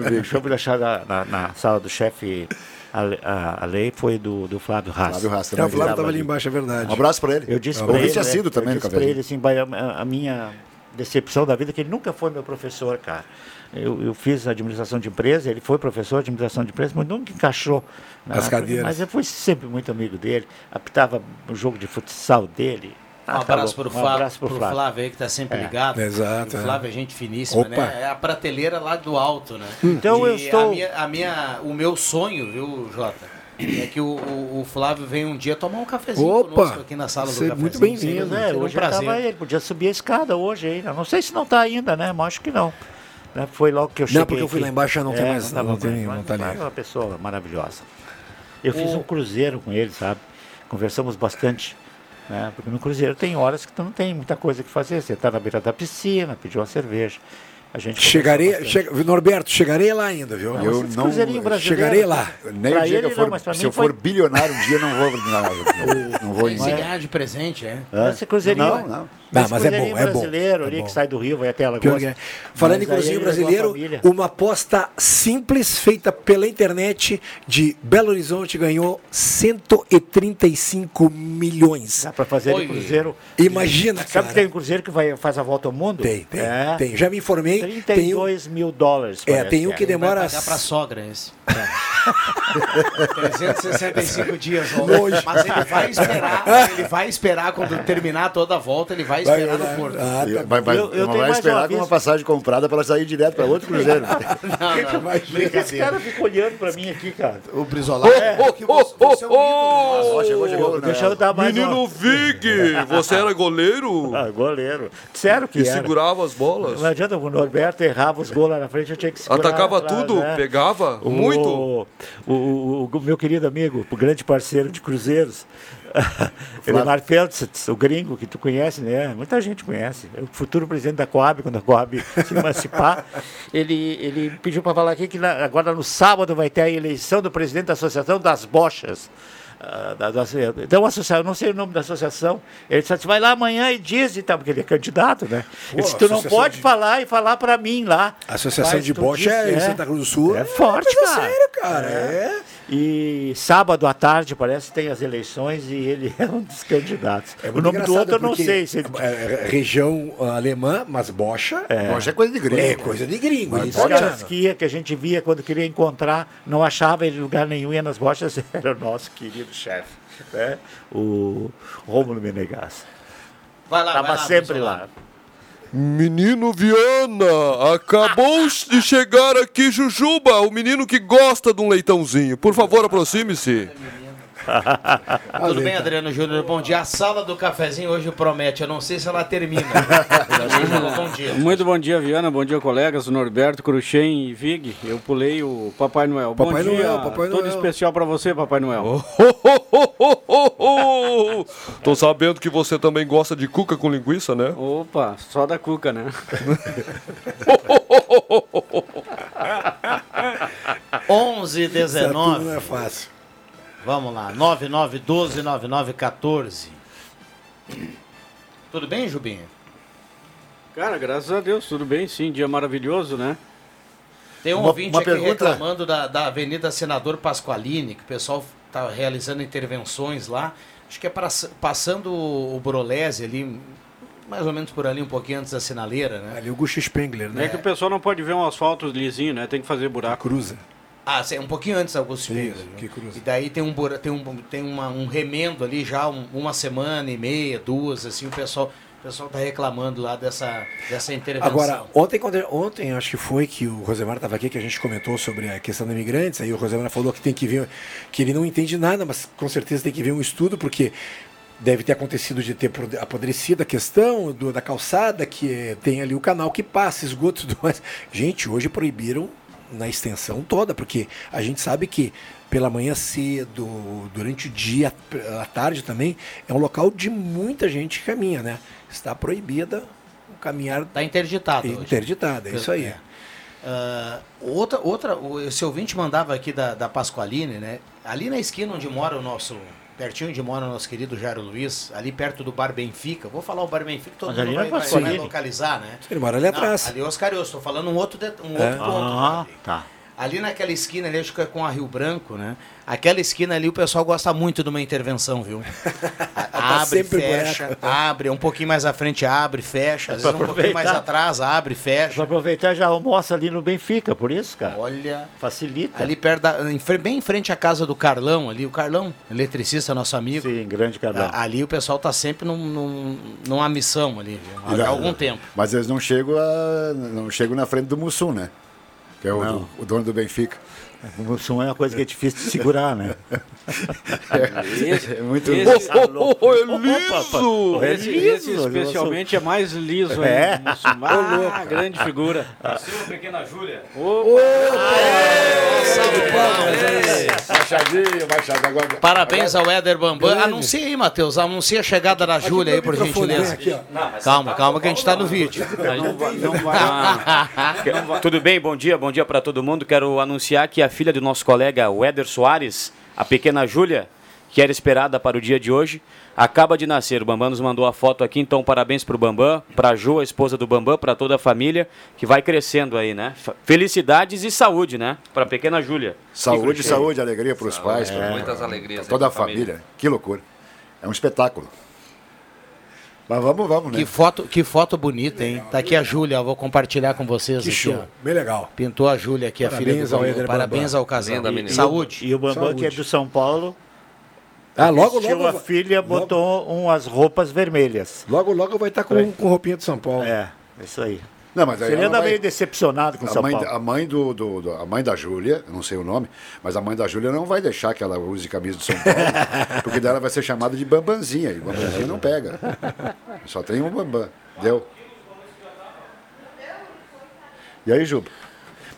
Deixa eu deixar na, na, na sala do chefe. A, a, a lei foi do, do Flávio Haas. Flávio Haas Não, também. o Flávio Estava ali embaixo, é verdade. Um abraço para ele. Eu disse para ele, ouvinte né, assíduo também eu disse pra ele assim, "Ba- a, a minha decepção da vida que ele nunca foi meu professor, cara. Eu, eu fiz administração de empresa, ele foi professor de administração de empresa, mas nunca encaixou. né? As cadeiras. Mas eu fui sempre muito amigo dele, apitava o jogo de futsal dele. Um Ah, tá abraço pro, Um Flávio, pro Flávio. Flávio aí que tá sempre É. ligado. Exato, O é. Flávio é gente finíssima, Opa. né? É a prateleira lá do alto, né? Então E eu estou- A minha, a minha- o meu sonho, viu, Jota? É que o, o- o Flávio venha um dia tomar um cafezinho Opa! conosco aqui na sala do é cafezinho. muito bem-vindo. É, um hoje eu prazer. tava ele, podia subir a escada hoje ainda. Não sei se não está ainda, né? Mas acho que não. Né, Foi logo que eu cheguei. porque eu fui aqui. lá embaixo, já não tem mais- tava não tem- mais, não tá ali. o Flávio É uma pessoa maravilhosa. Eu fiz um cruzeiro com ele, sabe? Conversamos bastante. Né? Porque no cruzeiro tem horas que tu não tem muita coisa que fazer. Você está na beira da piscina, pediu uma cerveja. A gente Chegarei, chega, Norberto, chegarei lá ainda, viu? Eu não cruzeirinho brasileiro, chegarei lá. Nem Pra o dia ele que eu não, for, pra se eu foi- for bilionário um dia, não vou, não, não vou Se ganhar de presente, é. Esse cruzeirinho. Não, não. Não, esse mas é bom, é bom, brasileiro é ali bom. que sai do Rio, vai até é. Falando Mas em a Brasileiro, uma aposta simples feita pela internet de Belo Horizonte ganhou 135 milhões. Dá pra fazer Oi. o cruzeiro. Imagina, Sabe cara. que tem um cruzeiro que vai, faz a volta ao mundo? Tem, tem, É. tem. Já me informei. Tem um, 32 mil dólares. é, tem um que é. demora. Vai pagar pra sogra esse. 365 dias. Longe. mas ele vai esperar, ele vai esperar quando terminar toda a volta, ele vai esperar vai, no porto. ah, tá vai, vai, Eu- eu não vai esperar uma com uma passagem comprada para ela sair direto para outro cruzeiro. Não, não, Esse cara fica olhando pra mim aqui, cara. O Brizolar. É, que você, você é um ídolo. Ó, chegou, chegou. Deixa eu dar mais Menino uma... Vig, você era goleiro? Ah, goleiro. Sério que E era. segurava as bolas? Não adianta, o Norberto errava os gols lá na frente, eu tinha que segurar Atacava atrás, tudo? né? Pegava? O- Muito? O, o- o meu querido amigo, o grande parceiro de cruzeiros, Elemar Feltz, o gringo que tu conhece, né? Muita gente conhece. O futuro presidente da Coab, quando a Coab se emancipar. Ele, ele pediu para falar aqui que na- agora no sábado vai ter a eleição do presidente da Associação das Bochas. Ah, da, da, então, associação, eu não sei o nome da associação. Ele disse assim, vai lá amanhã e diz e tal, porque ele é candidato, né? Ele disse, tu não pode de- falar e falar para mim lá. A Associação de Bocha disse, é em é. Santa Cruz do Sul. É forte, cara. sério, cara. É. E sábado à tarde, parece, tem as eleições e ele é um dos candidatos. É o nome do outro eu não sei. Se ele... é, é, região ah, alemã, mas Bocha é, Hoje é coisa de gringo. coisa de gringo. Mas Os caras que, ia, que a gente via quando queria encontrar, não achava ele em lugar nenhum, ia nas bochas, era o nosso querido chefe, né? o Rômulo Menegas. Vai lá, Estava vai lá, sempre Brizolar. lá. Menino Viana, acabou de chegar aqui Jujuba, o menino que gosta de um leitãozinho. Por favor, aproxime-se. Tudo bem, Adriano Júnior? Bom dia. A sala do cafezinho hoje promete. Eu não sei se ela termina. bom dia. Muito bom dia, Viana. Bom dia, colegas. Norberto, Cruxem e Vig. Eu pulei o Papai Noel. Papai bom dia. Noel, Papai Todo Noel. especial pra você, Papai Noel. Tô sabendo que você também gosta de cuca com linguiça, né? Opa, só da cuca, né? 11 Essa turma não 19. é fácil. Vamos lá. 9912 9914. Tudo bem, Jubinho? Cara, graças a Deus, tudo bem, sim. Dia maravilhoso, né? Tem um Uma- ouvinte uma aqui pergunta- reclamando da, da Avenida Senador Pasqualini, que o pessoal está realizando intervenções lá. Acho que é pra, passando o Brolese ali, mais ou menos por ali, um pouquinho antes da sinaleira, né? Ali o Gusto Spengler, É. que o pessoal não pode ver um asfalto lisinho, né? Tem que fazer buraco. Cruza. Ah, um pouquinho antes Augusto Spengler. Isso, que cruza. E daí tem um, tem um, tem uma, um remendo ali já, um- uma semana e meia, duas, assim, o pessoal... O pessoal tá reclamando lá dessa, dessa intervenção. Agora, ontem, quando, ontem acho que foi que o Rosemar estava aqui, que a gente comentou sobre a questão dos imigrantes, aí o Rosemar falou que tem que ver, que ele não entende nada, mas com certeza tem que ver um estudo, porque deve ter acontecido de ter apodrecido a questão do- da calçada, que eh, tem ali o canal que passa, esgoto e tudo mais. Gente, hoje proibiram na extensão toda, porque a gente sabe que pela manhã cedo, durante o dia, à tarde também, é um local de muita gente que caminha, né? Está proibida o caminhar Tá interditado hoje. Interditada, é isso aí. É. Ah, outra, outra, o- esse ouvinte mandava aqui da, da Pasqualini, né? Ali na esquina onde mora o nosso, pertinho onde mora o nosso querido Jairo Luiz, ali perto do Bar Benfica. Vou falar o Bar Benfica, todo Mas mundo vai, é vai- Pasqualini. vai localizar, né? Ele mora ali Não, atrás. ali é Oscar Eu, estou falando um outro, de- um É. outro ponto. Ah, ali. tá. Ali naquela esquina ali, acho que é com a Rio Branco, né? Aquela esquina ali o pessoal gosta muito de uma intervenção, viu? A- abre, fecha, buraco. abre, um pouquinho mais à frente abre, fecha, às vezes um pouquinho mais atrás abre, Pra fecha. aproveitar já almoça ali no Benfica, por isso, cara. Olha, Facilita. ali perto da, bem em frente à casa do Carlão ali, o Carlão, eletricista, nosso amigo. Sim, grande Carlão. Ali o pessoal tá sempre num, num- numa missão ali, viu? há algum tempo. Mas eles não chegam, a, não chegam na frente do Mussum, né? Que é o, o dono do Benfica. O Mussum é uma coisa que é difícil de segurar, né? Esse, É muito esse, liso! É esse, liso, esse especialmente é mais liso É. ainda. Ah, grande figura. pequena Júlia. Machadinho, machadinho. Agora, Parabéns ao Éder Bambam. Grande. Anuncia aí, Matheus. Anuncia a chegada da Júlia aí, por gentileza. aqui, ó. Calma, calma, que a gente tá no vídeo. Não vai, não vai. Tudo bem? Bom dia, bom dia para todo mundo. Quero anunciar que a filha do nosso colega Weder Soares, a pequena Júlia, que era esperada para o dia de hoje, acaba de nascer. O Bambam nos mandou a foto aqui, então parabéns para o Bambam, para a Ju, a esposa do Bambam, para toda a família que vai crescendo aí, né? Felicidades e saúde, né? Para a pequena Júlia. saúde, saúde, alegria para os pais, pra, Muitas alegrias. pra toda a pra família. Que loucura. É um espetáculo. Mas vamos, vamos, né? Que foto, que foto bonita, hein? Tá aqui a Júlia, vou compartilhar com vocês Que aqui, show. ó. Bem legal. Pintou a Júlia aqui, a filha Parabéns do ao Bambam. Parabéns ao casal. Menina. Saúde. E o Bambam, que é do São Paulo, Ah, logo, logo, a filha, botou umas roupas vermelhas. logo, logo vai estar com, com roupinha de São Paulo. É, isso aí. Não, mas aí Ele ela anda vai- meio decepcionado com a São mãe, Paulo. a mãe do, do- do- a mãe da Júlia, não sei o nome, mas a mãe da Júlia não vai deixar que ela use camisa de São Paulo, porque dela vai ser chamada de Bambanzinha, e Bambanzinha não pega. Só tem um Bambam. Deu. E aí, Juba?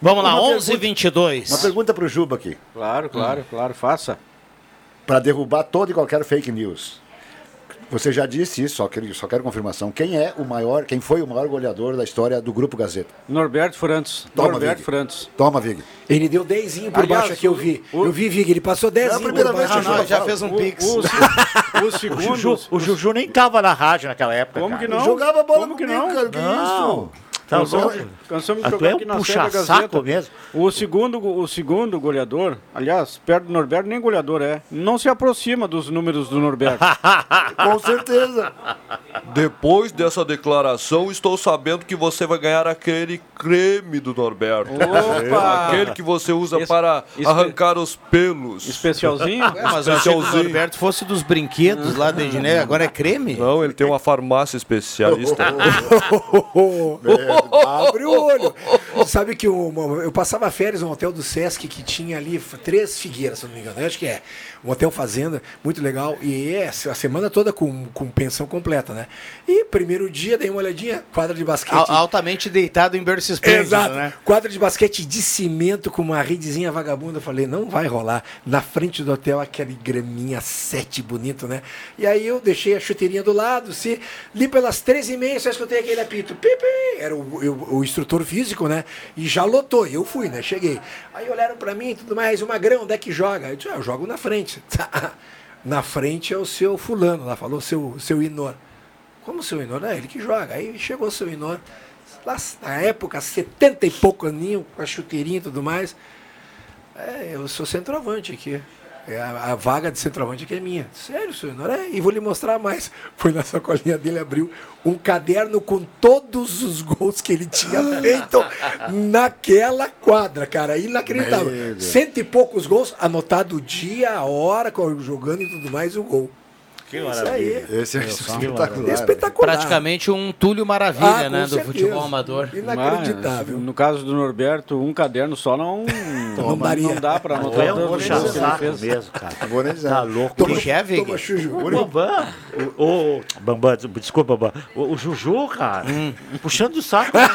Vamos lá, Uma 11 pergunta- 22 Uma pergunta para o Juba aqui, Claro, claro, claro, faça. para derrubar toda e qualquer fake news. Você já disse isso, só quero, só quero confirmação. Quem é o maior, quem foi o maior goleador da história do Grupo Gazeta? Norberto Frantes. Toma, Norberto Vig. Frantes. Toma, Vig. Ele deu 10 por Aliás, baixo aqui, eu o- vi. o- Eu vi, Vig, ele passou 10 É a por primeira vez baixo. que eu não, já fez um O, pix. o, o O segundo. Juju, o Juju nem tava na rádio naquela época. Como que cara. não? Jogava bola Como que comigo, não? cara, que Não. isso? Tá Cansamos, louco? cansamos de Ah, tu jogar é um aqui na puxa-saco Gazeta. mesmo. O segundo, o segundo goleador, aliás, perto do Norberto, nem goleador é. Não se aproxima dos números do Norberto. Com certeza. Depois dessa declaração, estou sabendo que você vai ganhar aquele creme do Norberto. Opa! Aquele que você usa Esse- para espe- arrancar os pelos. Especialzinho? Ué, mas que o Especialzinho. Norberto fosse dos brinquedos lá de Ednei, agora é creme? Não, ele tem uma farmácia especialista. Abre o olho. Sabe que eu, eu passava férias no hotel do Sesc que tinha ali três figueiras, se não me engano. Eu acho que é. Um hotel fazenda, muito legal. E é a semana toda com, com pensão completa, né? E primeiro dia, dei uma olhadinha, quadra de basquete. Al- altamente deitado em berço esplêndido, Exato. né? Quadra de basquete de cimento com uma redezinha vagabunda. Eu falei, não vai rolar. Na frente do hotel, aquele graminha sete bonito, né? E aí eu deixei a chuteirinha do lado. Se, ali pelas três e meia, só escutei aquele apito. Pipi! Era o, eu- o instrutor físico, né? E já lotou. E eu fui, né? Cheguei. Aí olharam pra mim e tudo mais. O Magrão, onde é que joga? Eu disse, ah, eu jogo na frente. Na frente é o seu fulano lá, falou seu, seu Inor. Como seu Inor? É ele que joga. Aí chegou seu Inor, lá na época, 70 e pouco aninho, com a chuteirinha e tudo mais. É, eu sou centroavante aqui. É, a, a vaga de centroavante aqui é minha. Sério, seu Inor? É, e vou lhe mostrar mais. Foi na sacolinha dele, abriu um caderno com todos os gols que ele tinha feito naquela quadra, cara. Inacreditável. Cento e poucos gols, anotado o dia, a hora, jogando e tudo mais, o gol. Que Isso maravilha. aí. Esse é Meu, espetacular. Espetacular. Praticamente um Túlio Maravilha, Ah, né? Do certeza. futebol amador. Inacreditável. Mas, no caso do Norberto, um caderno só não, Não daria. não dá pra Não anotar é um tanto puxa gol que ele saco fez. mesmo, cara. Não vou nem dizer. Tá louco. Toma, é, Vig? toma chuju. O Bambam, o, o- Bambam, desculpa, Bambam, o, o Juju, cara, puxando o saco, né?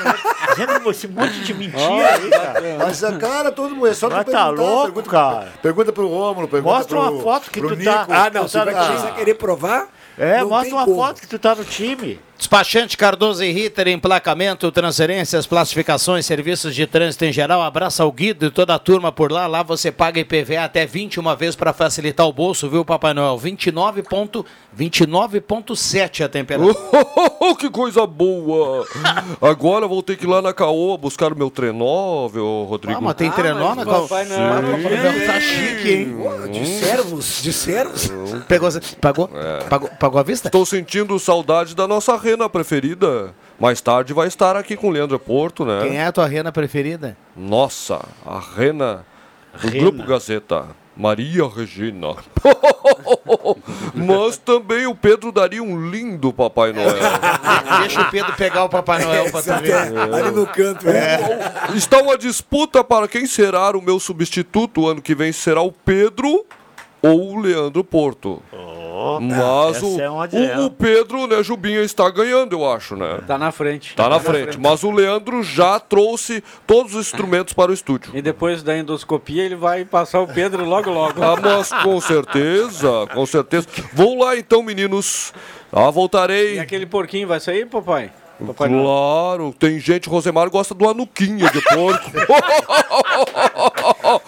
dizendo esse monte de mentira aí, cara. Mas, cara, todo mundo é só tu Mas tá louco, pergunta, cara. Pergunta pro Rômulo, pergunta Mostra pro, uma foto que tu tá- Ah, não, se vai querer provar. É, não mostra uma como. foto que tu tá no time. Despachante Cardoso e Ritter, emplacamento, transferências, classificações, serviços de trânsito em geral. Abraça o Guido e toda a turma por lá. Lá você paga IPVA até 21 vezes para facilitar o bolso, viu, Papai Noel? 29 ponto- 29,7 a temperatura. Oh, que coisa boa! Agora eu vou ter que ir lá na Caoa buscar o meu trenó, Rodrigo. Ah, mas tem trenó na qual? Papai Noel. Tá chique, hein? De servos, de servos. Pegou, pagou, É. pagou, pagou a vista? Estou sentindo saudade da nossa rena preferida. Mais tarde vai estar aqui com o Leandro Porto, né? Quem é a tua rena preferida? Nossa, a rena do Rena. Grupo Gazeta. Maria Regina. Mas também o Pedro daria um lindo Papai Noel. Deixa o Pedro pegar o Papai Noel pra tu ver. Ali no canto, é. Está uma disputa para quem será o meu substituto. O ano que vem será o Pedro ou o Leandro Porto. Mas essa o, é o, o Pedro, né, Jubinha, está ganhando, eu acho, né? Tá na frente. Tá na frente. Mas o Leandro já trouxe todos os instrumentos para o estúdio. E depois da endoscopia ele vai passar o Pedro logo logo. Ah, mas com certeza, com certeza. Vou lá então, meninos. Ah, E voltarei. aquele porquinho vai sair, papai? Papai Noel. Claro, tem gente, Rosemar gosta do anuquinha de porco.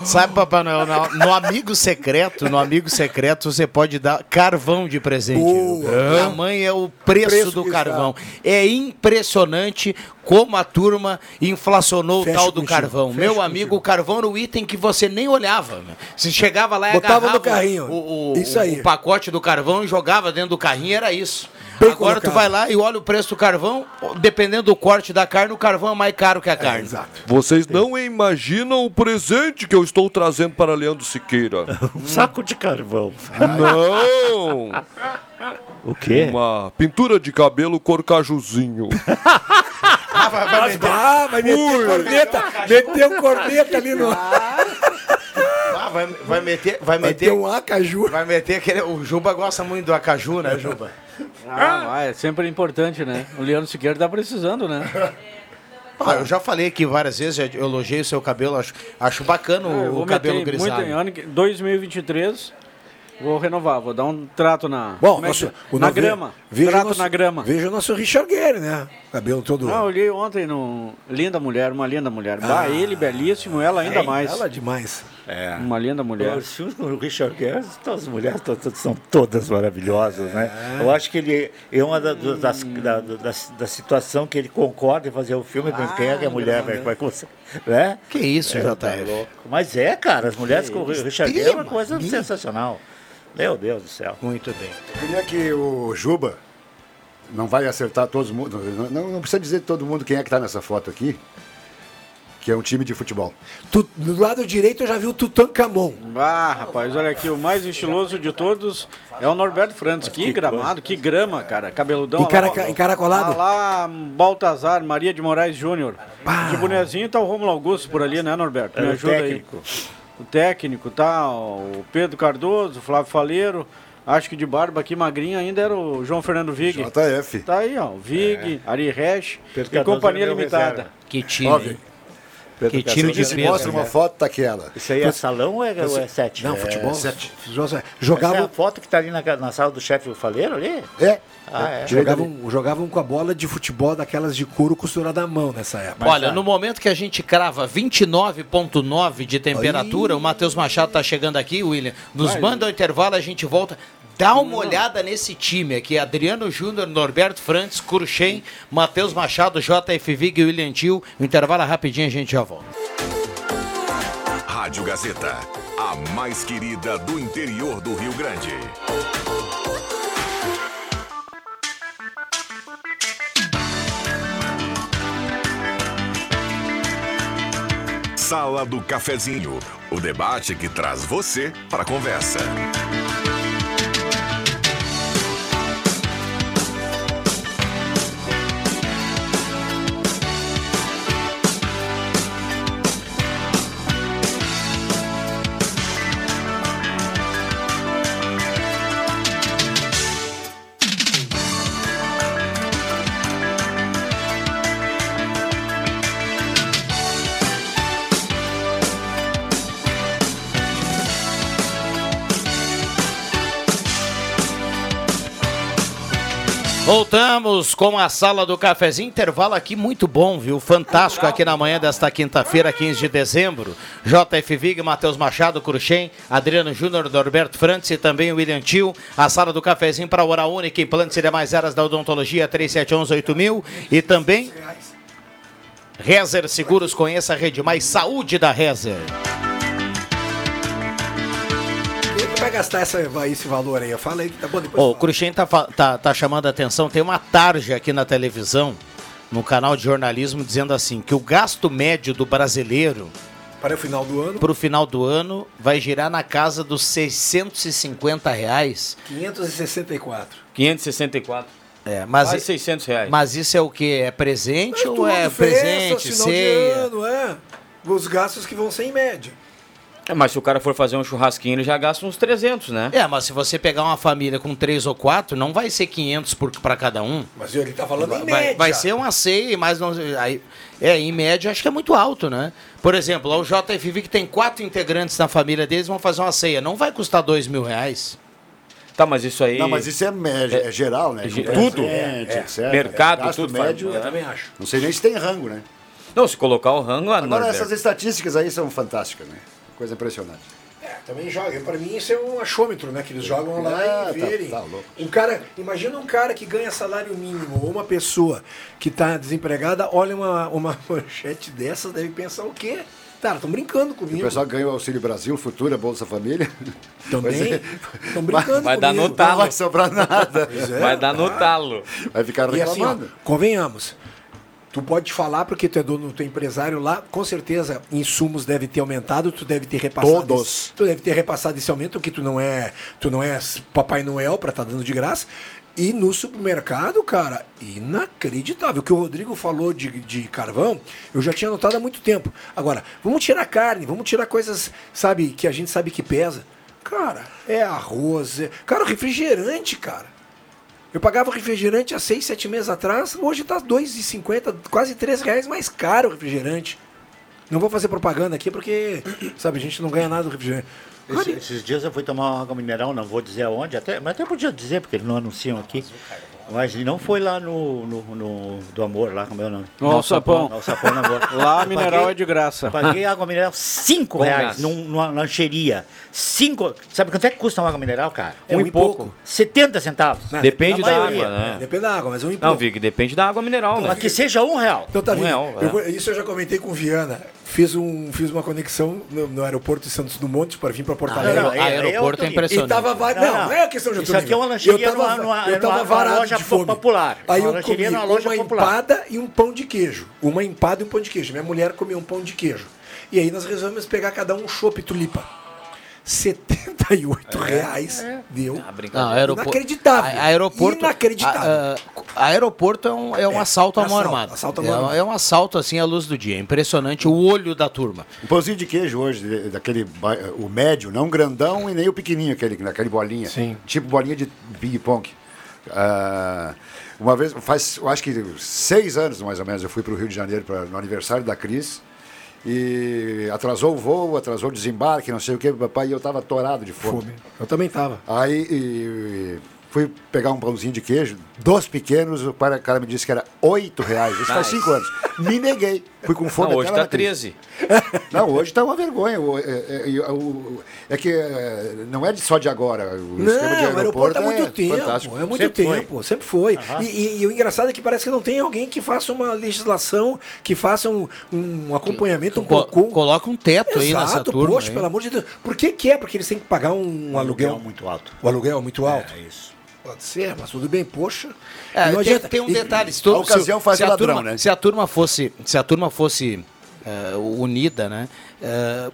Sabe, Papai Noel, no, no amigo secreto, no amigo secreto você pode dar carvão de presente. Boa. A mãe é o preço, Preço do carvão. É impressionante como a turma inflacionou Fecha o tal do contigo, carvão. fecha Meu amigo, o carvão era o item que você nem olhava. Você chegava lá e Botava agarrava no carrinho. O, o- Isso aí. o pacote do carvão e jogava dentro do carrinho, era isso. Bem Agora tu colocado. vai lá e olha o preço do carvão, dependendo do corte da carne, o carvão é mais caro que a carne. Exato. Vocês não imaginam o presente que eu estou trazendo para Leandro Siqueira. Um saco de carvão. Não! O quê? Uma pintura de cabelo cor cajuzinho. Ah, vai, vai meter- Ah, vai meter corneta. Meteu corneta ali no. ah, vai, vai meter, vai Vai meter ter um acaju. Vai meter aquele. O Juba gosta muito do acaju, né, Juba? Ah, vai, é sempre importante, né? O Leandro Siqueira tá precisando, né? Ah, eu já falei aqui várias vezes, eu elogiei o seu cabelo, acho, acho bacana Eu o, cabelo grisalho. muito em ano que- 2023 vou renovar, vou dar um trato na Bom, é que- nosso, o na nove- grama. Veja trato o nosso, na grama. Veja o nosso Richard Gere, né? Cabelo todo. Ah, eu olhei ontem no Linda Mulher, uma linda mulher. Bah, ele belíssimo, ela ainda mais. Ela é. Uma linda mulher. Os filmes com o Richard Gere, todas as mulheres são todas maravilhosas, né? Eu acho que ele é uma da, do- das, da, das, da situação que ele concorda em fazer o filme, é que a mulher vai, vai conseguir, né? Que isso, É, tá JF? louco. Mas é, cara, as mulheres com o Richard Gere é uma coisa sensacional. Meu Deus do céu. Muito bem. Eu queria que o Juba não vai acertar todo mundo. Não, não precisa dizer todo mundo quem é que está nessa foto aqui. Que é um time de futebol. Tu- do lado direito eu já vi o Tutankhamon. Ah, rapaz, olha aqui, o mais estiloso de todos é o Norberto Frantes. Que, gramado, que grama, cara. Cabeludão. Encaraca- lá, encaracolado? Lá, lá, Baltazar, Maria de Moraes Júnior. De bonezinho tá o Romulo Augusto por ali, né, Norberto? Me É o ajuda técnico. aí. O técnico, tá? O Pedro Cardoso, o Flávio Faleiro. Acho que de barba aqui, magrinho, ainda era o João Fernando Vig. JF. Tá aí, ó. o Vig, Ari Resch e Companhia é Limitada. reserva. Que time. Ó, Vig. hein? Pedro Que time de é peso, mostra uma foto, tá aquela. Isso aí é salão ou é, ou é sete? Não, É futebol. sete. Jogava, Essa é a foto que está ali na, na sala do chefe Faleiro ali? É. Ah, é. jogavam, jogavam com a bola de futebol daquelas de couro costurada à mão nessa época. Olha, no momento que a gente crava 29,9 de temperatura, o Matheus Machado tá chegando aqui, William. Nos manda o intervalo, a gente volta. Dá uma olhada nesse time aqui: Adriano Júnior, Norberto Frantes, Cruxem, Matheus Machado, JF Vig e William Tio. O intervalo é rapidinho, a gente já volta. Rádio Gazeta, a mais querida do interior do Rio Grande. Sala do Cafezinho, o debate que traz você para a conversa. Voltamos com a sala do cafezinho, intervalo aqui muito bom, viu? Fantástico aqui na manhã desta quinta-feira, 15 de dezembro. JF Vig, Matheus Machado, Cruxem, Adriano Júnior, Norberto Frantes e também William Tio. A sala do cafezinho para Hora Única, implantes e demais áreas da odontologia, 3711-8000. E também Rezer Seguros, conheça a rede mais saúde da Rezer. Vai gastar essa, esse valor aí? Eu falei que tá bom depois. Ô, o Cruxem tá, tá, tá chamando a atenção, tem uma tarja aqui na televisão, no canal de jornalismo, dizendo assim, que o gasto médio do brasileiro Para o final do ano, para o final do ano vai girar na casa dos 650 reais. 564. 564. É, mas, Quase 600 reais. mas isso é o que? É presente ou é Tudo, festa, presente, final de ceia? ano, é. Os gastos que vão ser em média. É, mas se o cara for fazer um churrasquinho, ele já gasta uns 300, né? É, mas se você pegar uma família com três ou quatro, não vai ser 500 para cada um. Mas ele tá falando em Vai, média. vai ser uma ceia, mas não. Aí, é, em média, acho que é muito alto, né? Por exemplo, lá o JFV que tem quatro integrantes na família deles vão fazer uma ceia. Não vai custar dois mil reais. Tá, mas isso aí. Não, mas isso é, médio, é, geral, né? é tudo. É, É, etc. mercado, tudo médio. faz- Eu também acho. Não sei nem se tem rango, né? Não, se colocar o rango, ah, Agora, Norberto. essas estatísticas aí são fantásticas, né? Coisa impressionante. É, também joga. Pra mim isso é um achômetro, né? Que eles jogam lá Ah, e tá- verem. tá louco. um cara, imagina um cara que ganha salário mínimo ou uma pessoa que tá desempregada, olha uma, uma manchete dessas, deve pensar o quê? Cara, estão brincando E o comigo. pessoal ganha o Auxílio Brasil, Futura, Bolsa Família. Também Vai estão brincando Vai dar comigo. no talo. Não vai sobrar nada. É. Vai dar no talo. Vai ficar E assim, ó, reclamando. convenhamos. Tu pode falar porque tu é dono, tu é empresário lá, com certeza insumos deve ter aumentado, tu deve ter repassado. Todos. Esse, tu deve ter repassado esse aumento, que tu não é, tu não é Papai Noel para estar dando de graça. E no supermercado, cara, inacreditável. O que o Rodrigo falou de, de carvão, eu já tinha notado há muito tempo. Agora, vamos tirar carne, vamos tirar coisas, sabe, que a gente sabe que pesa. Cara, é arroz, é... Cara, refrigerante, cara. Eu pagava refrigerante há 6, 7 meses atrás, hoje tá R$ 2,50, quase 3 reais mais caro o refrigerante. Não vou fazer propaganda aqui porque, sabe, a gente não ganha nada do refrigerante. Esse- esses dias eu fui tomar uma água mineral, não vou dizer aonde, até, mas até podia dizer, porque eles não anunciam aqui. Mas ele não foi lá no, no, no- do amor, lá como é o nome? No Alçapão. Alçapão no amor. Lá Eu mineral paguei- é de graça. Paguei água mineral 5 Com reais num- numa lancheria. Cinco, sabe quanto é que custa uma água mineral, cara? É um e pouco. 70 centavos. Não, Depende da maioria, água, né? é, Depende da água, mas um e Não, pouco. Vig, depende da água mineral, né? Mas que seja um real. Então tá Um vendo? real, Eu é. isso eu já comentei com o Viana. Fiz, um, fiz uma conexão no, no aeroporto de Santos Dumont para vir para Porto Ah, Alegre. não, Ah, aeroporto é outro nível. E impressionante. tava va- Não, não, não. não é questão de Isso aqui é uma lancheria Eu tava, numa- numa- eu tava numa varado loja de fome. popular. Aí Uma eu comi numa uma popular. empada e um pão de queijo. Uma empada e um pão de queijo. Minha mulher comia um pão de queijo. E aí nós resolvemos pegar cada um um chopp tulipa. 78 reais deu. Não, aeropo- Inacreditável. A- aeroporto, Inacreditável. a- a- aeroporto é um, é um assalto à mão assalto, armada. assalto à mão é, armada. é um assalto assim à luz do dia. Impressionante o olho da turma. Um pãozinho de queijo hoje, daquele o médio, não grandão e nem o pequenininho, aquele, naquele bolinha. Sim. Tipo bolinha de ping-pong. Ah, uma vez, faz, eu acho que seis anos mais ou menos, eu fui para o Rio de Janeiro pra, no aniversário da Cris. E atrasou o voo, atrasou o desembarque, não sei o que, papai, e eu estava torado de fome. Fome. Eu também tava. Aí e- fui pegar um pãozinho de queijo, dos pequenos, o cara, cara me disse que era oito reais. Isso faz Nice. cinco anos. Me neguei. Fui com fome Não, hoje tá Cris. 13. Não, hoje está uma vergonha. O- É, é- é- o- é que é, não é só de agora. O Não, esquema de o aeroporto há muito é tempo. fantástico. É muito Sempre foi. tempo, sempre foi. E, e- e o engraçado é que parece que não tem alguém que faça uma legislação, que faça um, um acompanhamento um Co- pouco. Coloca um teto aí nessa Exato, turma. poxa, hein? pelo amor de Deus. Por que, que é? Porque eles têm que pagar um, Um aluguel. aluguel muito alto. O aluguel é muito alto? É isso. Pode ser, mas tudo bem, poxa. É, não tem, adianta. tem um detalhe. Se a ocasião se- faz se a ladrão, turma- né? Se a turma fosse, se a turma fosse eh, unida, né? eh,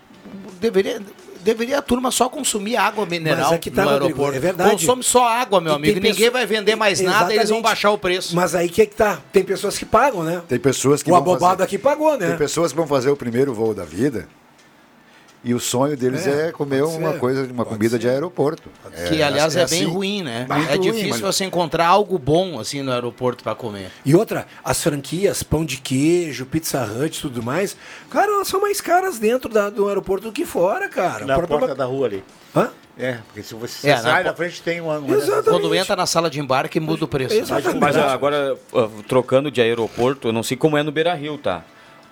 deveria, deveria a turma só consumir água mineral Mas é que tá, no Rodrigo, aeroporto. é verdade. Consome só água, meu E amigo. Ninguém pessoa- vai vender mais nada, eles vão Exatamente. baixar o preço. Mas aí que é que tá? Tem pessoas que pagam, né? Tem pessoas que o vão abobado fazer, aqui pagou, né? Tem pessoas que vão fazer o primeiro voo da vida e o sonho deles É, é, comer pode uma ser. coisa, uma comida de aeroporto. Que, É, aliás, é, assim- bem ruim, né? Muito é ruim, difícil mas- você encontrar algo bom assim no aeroporto para comer. E outra, as franquias, pão de queijo, Pizza Hut e tudo mais, cara, elas são mais caras dentro da- do aeroporto do que fora, cara. Na porta da rua ali. Hã? É, porque se você É, sai na frente tem uma... uma Exatamente. Quando entra na sala de embarque, muda o preço. Exatamente. Mas ah, agora, ah, trocando de aeroporto, eu não sei como é no Beira Rio, tá?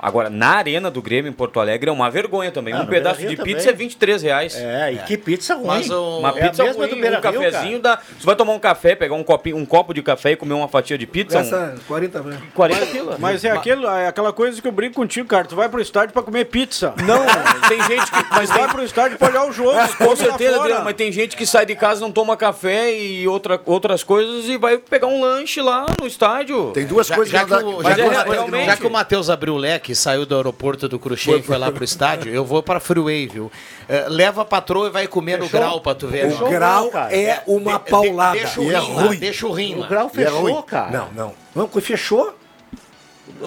Agora, na arena do Grêmio em Porto Alegre é uma vergonha também. Ah, um pedaço de pizza também. é 23 reais. É, e que pizza ruim. Mas o- Uma É pizza ruim, um cafezinho dá. Você vai tomar um café, pegar um copinho, um copo de café e comer uma fatia de pizza, um, Gasta 40 mil. 40 pila. Mas é, aquilo, é aquela coisa que eu brinco contigo, cara. Tu vai pro estádio pra comer pizza. Não, tem gente que. Mas vai pro estádio pra olhar o jogo. Com come lá certeza. Adriano, mas tem gente que sai de casa, não toma café e outra, outras coisas e vai pegar um lanche lá no estádio. Tem duas Já, coisas já que, não que, já, é que já que o Matheus abriu o leque, saiu do aeroporto do Cruxê e foi lá pro estádio, eu vou pra Freeway, viu? Eh, leva a patroa e vai comer no Fechou? grau pra tu ver. O ó. grau cara. é uma De- paulada. Deixa o E é lá, ruim. deixa o rim O lá. grau é fechou, cara. Não, não. Não, que fechou?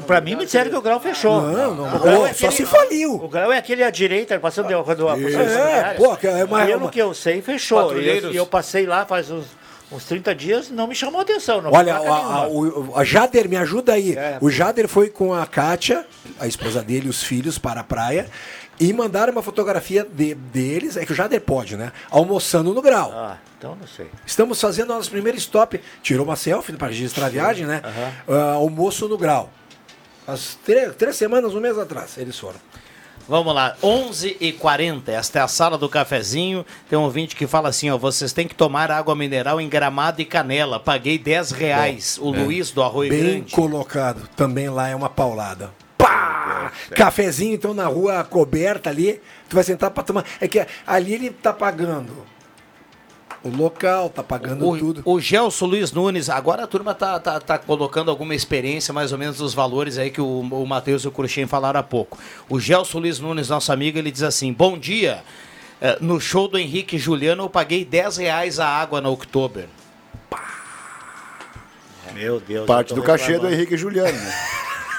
Pra mim me disseram que o grau fechou. Não, não. O grau Ô, é só aquele- se faliu. O grau é aquele à direita, passando de, quando a É, pô, que é uma- Pelo uma- que eu sei, fechou. E eu, e eu passei lá faz uns, uns 30 dias, não me chamou atenção. Não Olha, a, a, o, a Jader, me ajuda aí. É. O Jader foi com a Kátia, a esposa dele, e os filhos, para a praia. E mandaram uma fotografia de- deles, é que o Jader pode, né? Almoçando no grau. Ah, então não sei. Estamos fazendo nosso primeiro stop. Tirou uma selfie para registrar a viagem, né? Ah, almoço no grau. As três, três semanas, um mês atrás, eles foram. Vamos lá, 11h40, esta é a sala do cafezinho. Tem um ouvinte que fala assim: ó, vocês têm que tomar água mineral em gramado e canela. Paguei 10 reais. o Luiz do Arroio Bem Grande. colocado. Também lá é uma paulada. Pá! Cafezinho, então, na rua coberta ali. Tu vai sentar para tomar. É que ali ele tá pagando o local, tá pagando O, tudo. o Gelson Luiz Nunes, agora a turma tá, tá, tá colocando alguma experiência, mais ou menos, dos valores aí que o, o Matheus e o Cruxem falaram há pouco. O Gelson Luiz Nunes, nosso amigo, ele diz assim: Bom dia. eh, no show do Henrique e Juliano, eu paguei 10 reais a água na Oktober. Meu Deus. Parte do cachê do reclamando. Henrique e Juliano, né?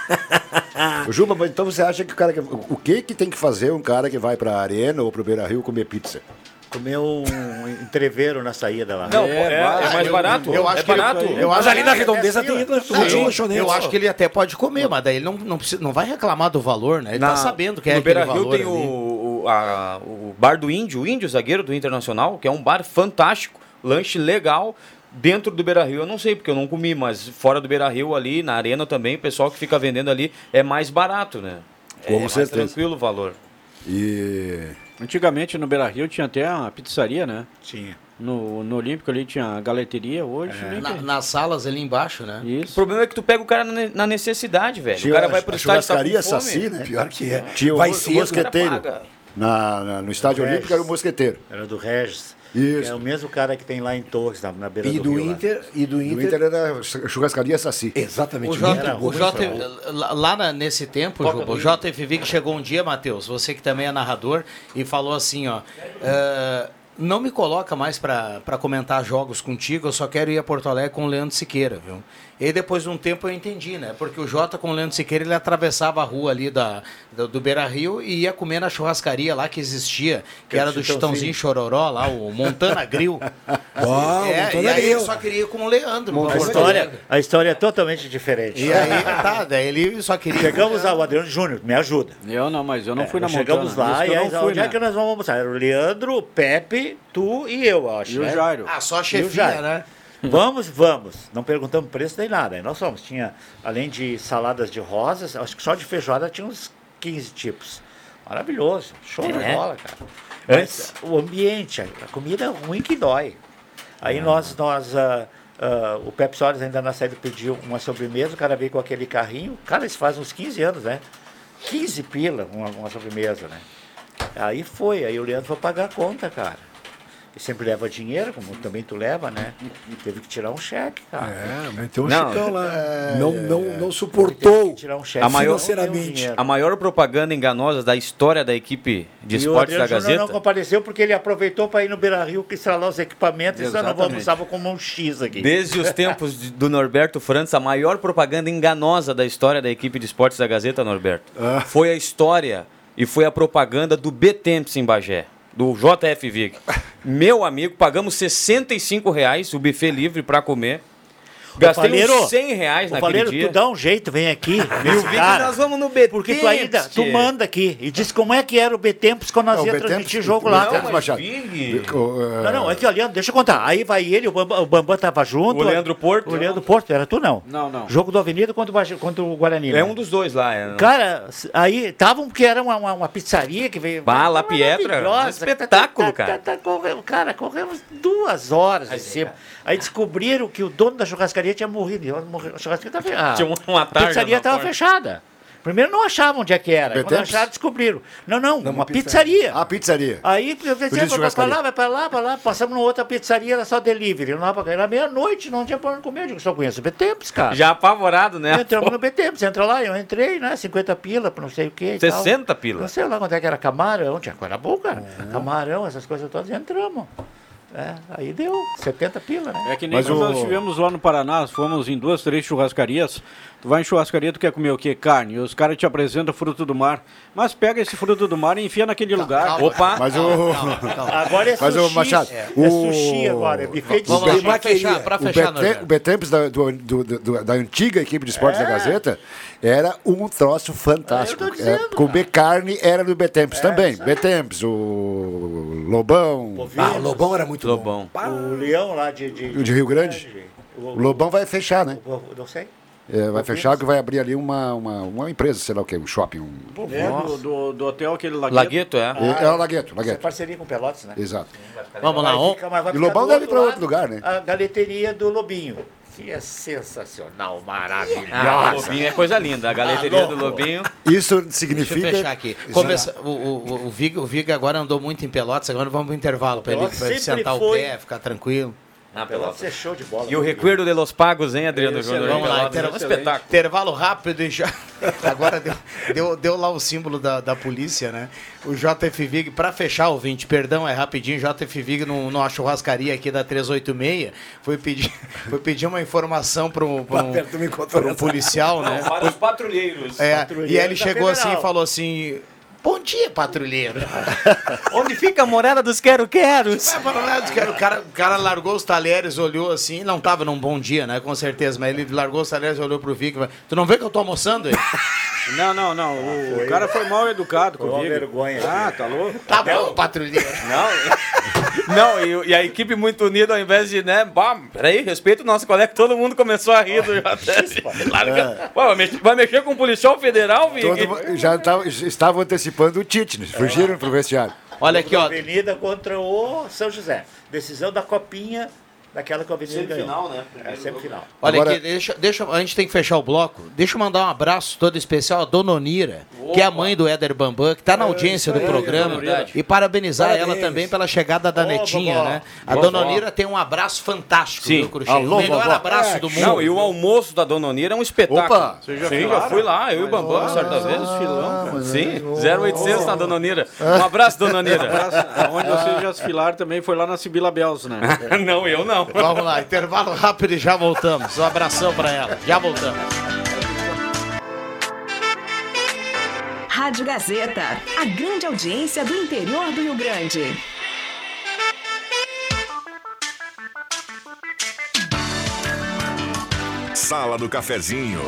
Ô, Juba, mas então você acha que o cara que, o que que tem que fazer um cara que vai pra arena ou pro Beira Rio comer pizza? Comeu um entreveiro na saída lá. Não, é, é mais barato. eu acho é que ele- barato. eu Mas acho ali na é redondeza assim, tem tem eu, eu acho que ele até pode comer, mas daí ele não, não, precisa, não vai reclamar do valor, né? Ele tá sabendo que é no aquele Beira Rio tem ali. o, o, a- o bar do Índio, o Índio, zagueiro do Internacional, que é um bar fantástico, lanche legal. Dentro do Beira Rio eu não sei, porque eu não comi, mas fora do Beira Rio ali, na arena também, o pessoal que fica vendendo ali é mais barato, né? Com é mais certeza. tranquilo o valor. E Antigamente no Beira Rio tinha até uma pizzaria, né? Tinha. No, no Olímpico ali tinha a galeteria, hoje É. Na- nas salas ali embaixo, né? O Isso. problema é que tu pega o cara na na necessidade, velho. tinha o cara vai pro a estádio tá churrascaria fome. Saci, né? Pior que é. Tinha o Vai mosqueteiro. o cara paga. Na, na- no estádio. Olímpico era o mosqueteiro. Era do Regis. Isso. É o mesmo cara que tem lá em Torres, na, na beira E do, do rio lá. Inter, e do Do Inter, Inter era churrascaria Saci. exatamente. O Era o bom. lá- na- nesse tempo, Juba, o JFV que chegou um dia, Matheus, você que também é narrador, e falou assim, ó, "Ah, não me coloca mais para comentar jogos contigo, eu só quero ir a Porto Alegre com o Leandro Siqueira, viu? E aí, depois de um tempo eu entendi, né? Porque o Jota com o Leandro Siqueira, ele atravessava a rua ali da, do, do Beira Rio e ia comer na churrascaria lá que existia, que era do Chitãozinho Chororó, lá, o Montana Grill. Ó, é, Montana e aí Grill. ele só queria ir com o Leandro. A história, a história é totalmente diferente. E aí, tá, daí ele só queria. Chegamos ao Adriano Júnior, me ajuda. Eu não, mas eu não fui na Chegamos Montana. lá Isso e que aí, fui, onde é né? que nós vamos almoçar? Era o Leandro, o Pepe, tu e eu, acho. E o né? Jairo. Ah, só a o chefia, Jairo. né? Vamos, vamos. Não perguntamos preço nem nada. Aí nós fomos. Tinha, além de saladas de rosas, acho que só de feijoada tinha uns 15 tipos. Maravilhoso. Show de É. bola, cara. Antes, o ambiente, a comida é ruim que dói. Aí nós, nós ah, ah, o Pepe Soares ainda na saída pediu uma sobremesa, o cara veio com aquele carrinho. Cara, isso faz uns 15 anos, né? 15 pila uma, uma sobremesa, né? Aí foi, aí o Leandro foi pagar a conta, cara. E sempre leva dinheiro, como também tu leva, né? Teve que tirar um cheque, cara. É, meteu um Não, chicão lá. é, não, não, não Teve suportou que tirar um cheque. A maior- financeiramente. A maior propaganda enganosa da história da equipe de E o esportes da Júnior não Gazeta. compareceu porque ele aproveitou para ir no Beira Rio que instalar os equipamentos e nós não Exatamente. vamos usar como um X aqui. Desde os tempos de- do Norberto Frantz, a maior propaganda enganosa da história da equipe de esportes da Gazeta, Norberto, foi a história e foi a propaganda do B-Temps em Bagé, do JF Vig. Meu amigo, pagamos 65 reais o buffet livre para comer. Gastei Faleiro, uns 100 reais O naquele Valeiro, dia. tu dá um jeito, vem aqui. E o Vig, nós vamos no B-Temps. Porque tu ainda, tu manda aqui e diz como é que era o B-Tempos quando nós Não, o ia transmitir jogo lá. B-Tempos, cara. Machado. Vig. O, eh, Não, não, é que olhando, deixa eu contar. Aí vai ele, o Bambam, o Bambam tava junto. O Leandro Porto. O Leandro Porto, era tu não? Não, não. Jogo do Avenida contra o, Bagi- contra o Guarani. É né? um dos dois lá. É. Cara, aí estavam que era uma, uma, uma pizzaria que veio. Bah, La Pietra, um espetáculo, Tá, cara. tá, tá, corremos, cara, corremos duas horas em cima. Aí descobriram que o dono da churrascaria tinha morrido. A churrascaria estava fechada. Tinha uma A tarja pizzaria estava fechada. Primeiro não achavam onde é que era. Quando acharam, descobriram. Não, não, uma, uma pizzaria. A pizzaria. Aí eu pensei, vai pra lá, vai pra lá, pra lá. Passamos numa outra pizzaria, era só delivery. Não pra Era meia-noite, não tinha pra onde comer. Eu digo, só conheço Betempos, cara. Já apavorado, né? Entramos no você entra lá, eu entrei, né? 50 pila, pra não sei o que. 60 pila. Não sei lá quanto é que era camarão, tinha coisa boa, cara. Camarão, essas coisas todas, entramos. É, aí deu 70 pila, né? É que nem Mas quando o- nós estivemos lá no Paraná, fomos em duas, três churrascarias. Tu vai em churrascaria, tu quer comer o quê? Carne. Os caras te apresentam fruto do mar. Mas pega esse fruto do mar e enfia naquele lugar. Opa! Mas o. Agora é Mas, sushi. ô, Machado, é, o- é sushi agora, é buffet de Vamos lá, fechar, pra O fechar, o Betemps da, do- do- do- da antiga equipe de esportes É. da Gazeta era um troço fantástico. Eu tô dizendo, É, com o B-Carne era do Betemps também. Betemps, o Lobão, Ah, o Lobão era muito Lobão. bom. O leão lá de... de, o de Rio Grande. O, O Lobão vai fechar, né? o- não sei. É, vai fechar que vai abrir ali uma, uma, uma empresa, sei lá o que, um shopping. Um... É, do, do, do hotel aquele lagueto. Lagueto, é. É, é o Lagueto, Isso é Lagueto. parceria com Pelotas, né? Exato. Vamos lá, Vai ficar- E Lobão deve ir pra lado outro lugar, né? A galeteria do Lobinho, que é sensacional, maravilhosa. Ah, o Lobinho é coisa linda. A galeteria do Lobinho. Isso Deixa significa. eu fechar aqui. Começa, o, o, o, Vig, o Vig agora andou muito em Pelotas, agora vamos pro intervalo para ele, pra ele sentar o foi. pé, ficar tranquilo. Pelotas é show de bola. E o Recuerdo de los Pagos, hein, Adriano Excelente. Júnior? Vamos lá, Pelotas, inter- um espetáculo. intervalo rápido e já. Agora deu, deu, deu lá o símbolo da, da polícia, né? O JF Vig, para fechar o 20, perdão, é rapidinho. JF Vig, num- numa churrascaria aqui da 386, foi pedir, foi pedir uma informação para um, pra um, pra um policial, né? Para os patrulheiros. É, Patrulheiro e aí ele chegou assim Federal. e falou assim: Bom dia, patrulheiro. Onde fica a morada dos quero-queros? É, lá, o cara, o cara largou os talheres, olhou assim, não tava num bom dia, né? Com certeza, mas ele largou os talheres, olhou pro Vic e falou: Tu não vê que eu tô almoçando aí? Não, não, não. O, cara foi mal educado Foi uma comigo. vergonha. Ah, tá louco? Tá bom, patrulheiro. Não, não e, o- e a equipe muito unida, ao invés de, né, bah, peraí, respeita o nosso colega, todo mundo começou a rir do JF. Larga. Ué, vai, mexer, vai mexer com o policial federal, Vig? Todo já tava- estavam antecipando o Tite, né? fugiram pro vestiário. Olha aqui, ó. Avenida contra o São José. Decisão da Copinha daquela que o Avenida ganhou. Semifinal, né? É, semifinal. Olha Agora- aqui, deixa, deixa, a gente tem que fechar o bloco. Deixa eu mandar um abraço todo especial à Dona Onira, que é a mãe do Éder Bambam, que está na audiência do aí, programa. Onira. E parabenizar Parabéns. ela também pela chegada da netinha, né? A Vovó. Dona Onira tem um abraço fantástico, Sim. viu, Cruxinho? Alô, o melhor abraço É, do mundo. Não, e o almoço da Dona Onira é um espetáculo. Opa! Você já Sim, filaram? já fui lá, eu e o Bambam, certa vez. filão, cara. Sim, 0800 na Dona Onira. Um abraço, Dona Onira. Onde vocês já se filaram também foi lá na Sibila Bells, né? não, eu não. Vamos lá, intervalo rápido e já voltamos. Um abração pra ela. Já voltamos. Rádio Gazeta, a grande audiência do interior do Rio Grande. Sala do Cafezinho.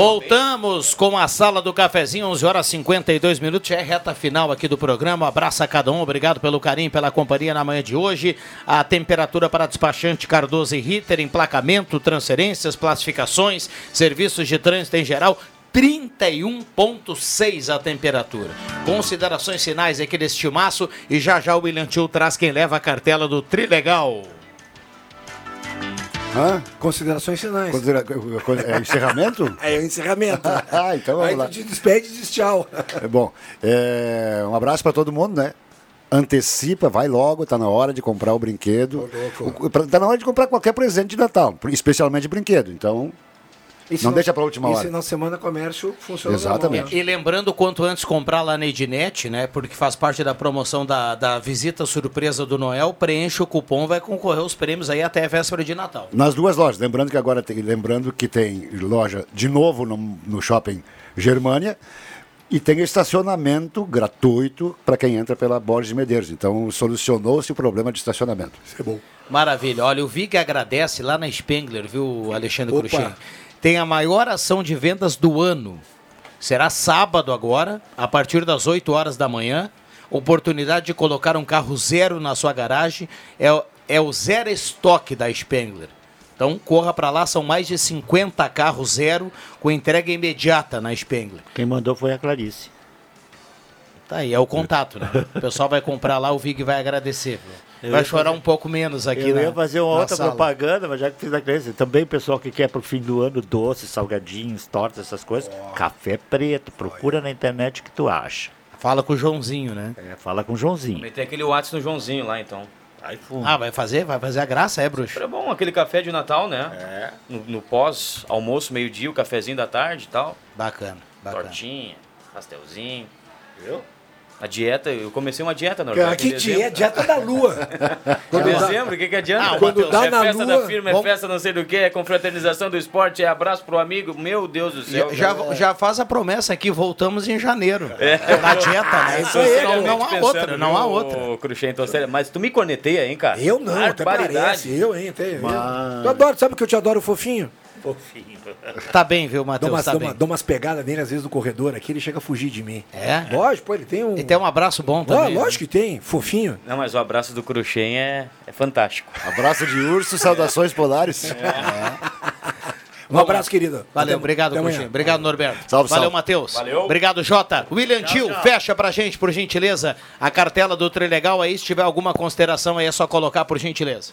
Voltamos com a sala do cafezinho, 11 horas e 52 minutos. É reta final aqui do programa. Abraço a cada um, obrigado pelo carinho, pela companhia na manhã de hoje. A temperatura para despachante Cardoso e Ritter, emplacamento, transferências, classificações, serviços de trânsito em geral. 31,6 a temperatura. Considerações finais aqui desse timaço e já já o William Tio traz quem leva a cartela do Trilegal. Hã? Considerações finais. Considera- É encerramento? É o encerramento. ah, então vamos Aí lá. te despede e diz tchau. É bom, é, um abraço para todo mundo, né? Antecipa, vai logo, tá na hora de comprar o brinquedo. Tá na hora de comprar qualquer presente de Natal, especialmente brinquedo. Então, Esse não deixa para última esse hora. final de semana comércio funciona Exatamente. E lembrando quanto antes comprar lá na Ednet, né? Porque faz parte da promoção da, da visita surpresa do Noel, preenche o cupom, vai concorrer aos prêmios aí até a véspera de Natal. Nas duas lojas, lembrando que agora tem, lembrando que tem loja de novo no, no shopping Germânia e tem estacionamento gratuito para quem entra pela Borges de Medeiros. Então solucionou-se o problema de estacionamento. Isso é bom. Maravilha. Olha, o Vig agradece lá na Spengler, viu, Alexandre. Cruxem? Tem a maior ação de vendas do ano. Será sábado agora, a partir das 8 horas da manhã. Oportunidade de colocar um carro zero na sua garagem. É, o- é o zero estoque da Spengler. Então corra para lá, são mais de 50 carros zero com entrega imediata na Spengler. Quem mandou foi a Clarice. Tá aí, é o contato, né? O pessoal vai comprar lá, o Vig vai agradecer. Eu Vai chorar fazer- um pouco menos aqui eu na ia fazer uma outra sala. propaganda, mas já que fiz a Clarice, também o pessoal que quer pro fim do ano doces, salgadinhos, tortas, essas coisas, café preto, procura na internet o que tu acha. Fala com o Joãozinho, né? É, fala com o Joãozinho. Meter aquele WhatsApp no Joãozinho lá, então. Ah, vai fazer? Vai fazer a graça, é, bruxo? É bom, aquele café de Natal, né? É. No, no pós-almoço, meio-dia, o cafezinho da tarde e tal. Bacana, bacana. Tortinha, pastelzinho. Viu? A dieta, eu comecei uma dieta, Norberto. Cara, que dieta, dieta da lua. Em dezembro, o que, que adianta? Ah, quando dá é na festa lua, da firma, é vamos- festa não sei do que, é confraternização do esporte, é abraço pro amigo. Meu Deus do céu. Já, já, já faz a promessa aqui, voltamos em janeiro. É. Na dieta, né? Isso aí, não, não há Seriamente outra, pensando, não há outra. ô, Cruxem, então, sério, mas tu me corneteia, hein, cara? Eu não, até parece. Eu, hein? Até, eu. Mas- Tu adora, sabe que eu te adoro fofinho? Fofinho. Tá bem, viu, Dou Matheus? umas, Tá dou bem. uma- dou umas pegadas nele, às vezes, no corredor aqui, ele chega a fugir de mim. É? Lógico, pô, ele tem um. E tem um abraço bom Ah, também. né? lógico que tem, fofinho. Não, mas o abraço do Cruxem é, é fantástico. Abraço de urso, saudações polares. Um abraço, querido. Valeu, Até- obrigado. Cruxem. Obrigado, Norberto. Salve, Valeu, salve. Matheus. Valeu. Obrigado, Jota. William Tio, fecha pra gente, por gentileza, a cartela do Trilegal aí. Se tiver alguma consideração aí, é só colocar, por gentileza.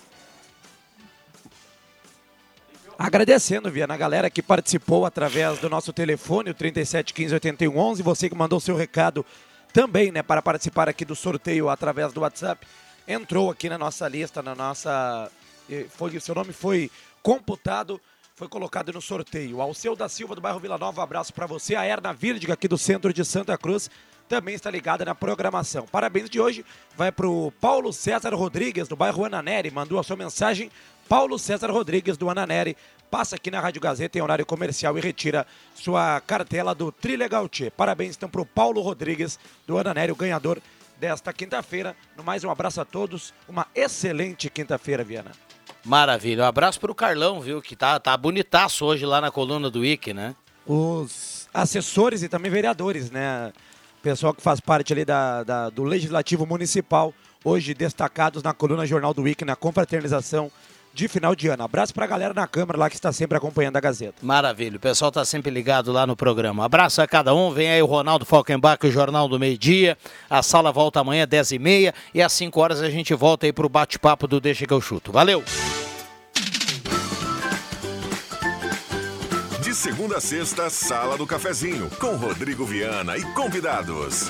Agradecendo, Viana, a galera que participou através do nosso telefone, o 37158111, você que mandou seu recado também, né, para participar aqui do sorteio através do WhatsApp, entrou aqui na nossa lista, na nossa, foi, seu nome foi computado, foi colocado no sorteio. Alceu da Silva do bairro Vila Nova, um abraço para você. A Erna Virdiga aqui do centro de Santa Cruz também está ligada na programação. Parabéns de hoje vai para o Paulo César Rodrigues do bairro Ananeri, mandou a sua mensagem. Paulo César Rodrigues do Ananeri, passa aqui na Rádio Gazeta em horário comercial e retira sua cartela do Trilegal Tchê. Parabéns então para o Paulo Rodrigues do Ananério, ganhador desta quinta-feira. No mais, um abraço a todos. Uma excelente quinta-feira, Viana. Maravilha. Um abraço pro Carlão, viu? Que tá, tá bonitaço hoje lá na coluna do Wiki, né? Os assessores e também vereadores, né? Pessoal que faz parte ali da, da- do Legislativo Municipal, hoje destacados na coluna Jornal do Wiki, na confraternização de final de ano. Abraço pra galera na Câmara lá que está sempre acompanhando a Gazeta. Maravilha. O pessoal tá sempre ligado lá no programa. Abraço a cada um. Vem aí o Ronaldo Falkenbach, o Jornal do Meio Dia. A sala volta amanhã, 10h30. E às 5 horas a gente volta aí pro bate-papo do Deixa que eu chuto. Valeu! De segunda a sexta, Sala do Cafezinho, com Rodrigo Viana e convidados.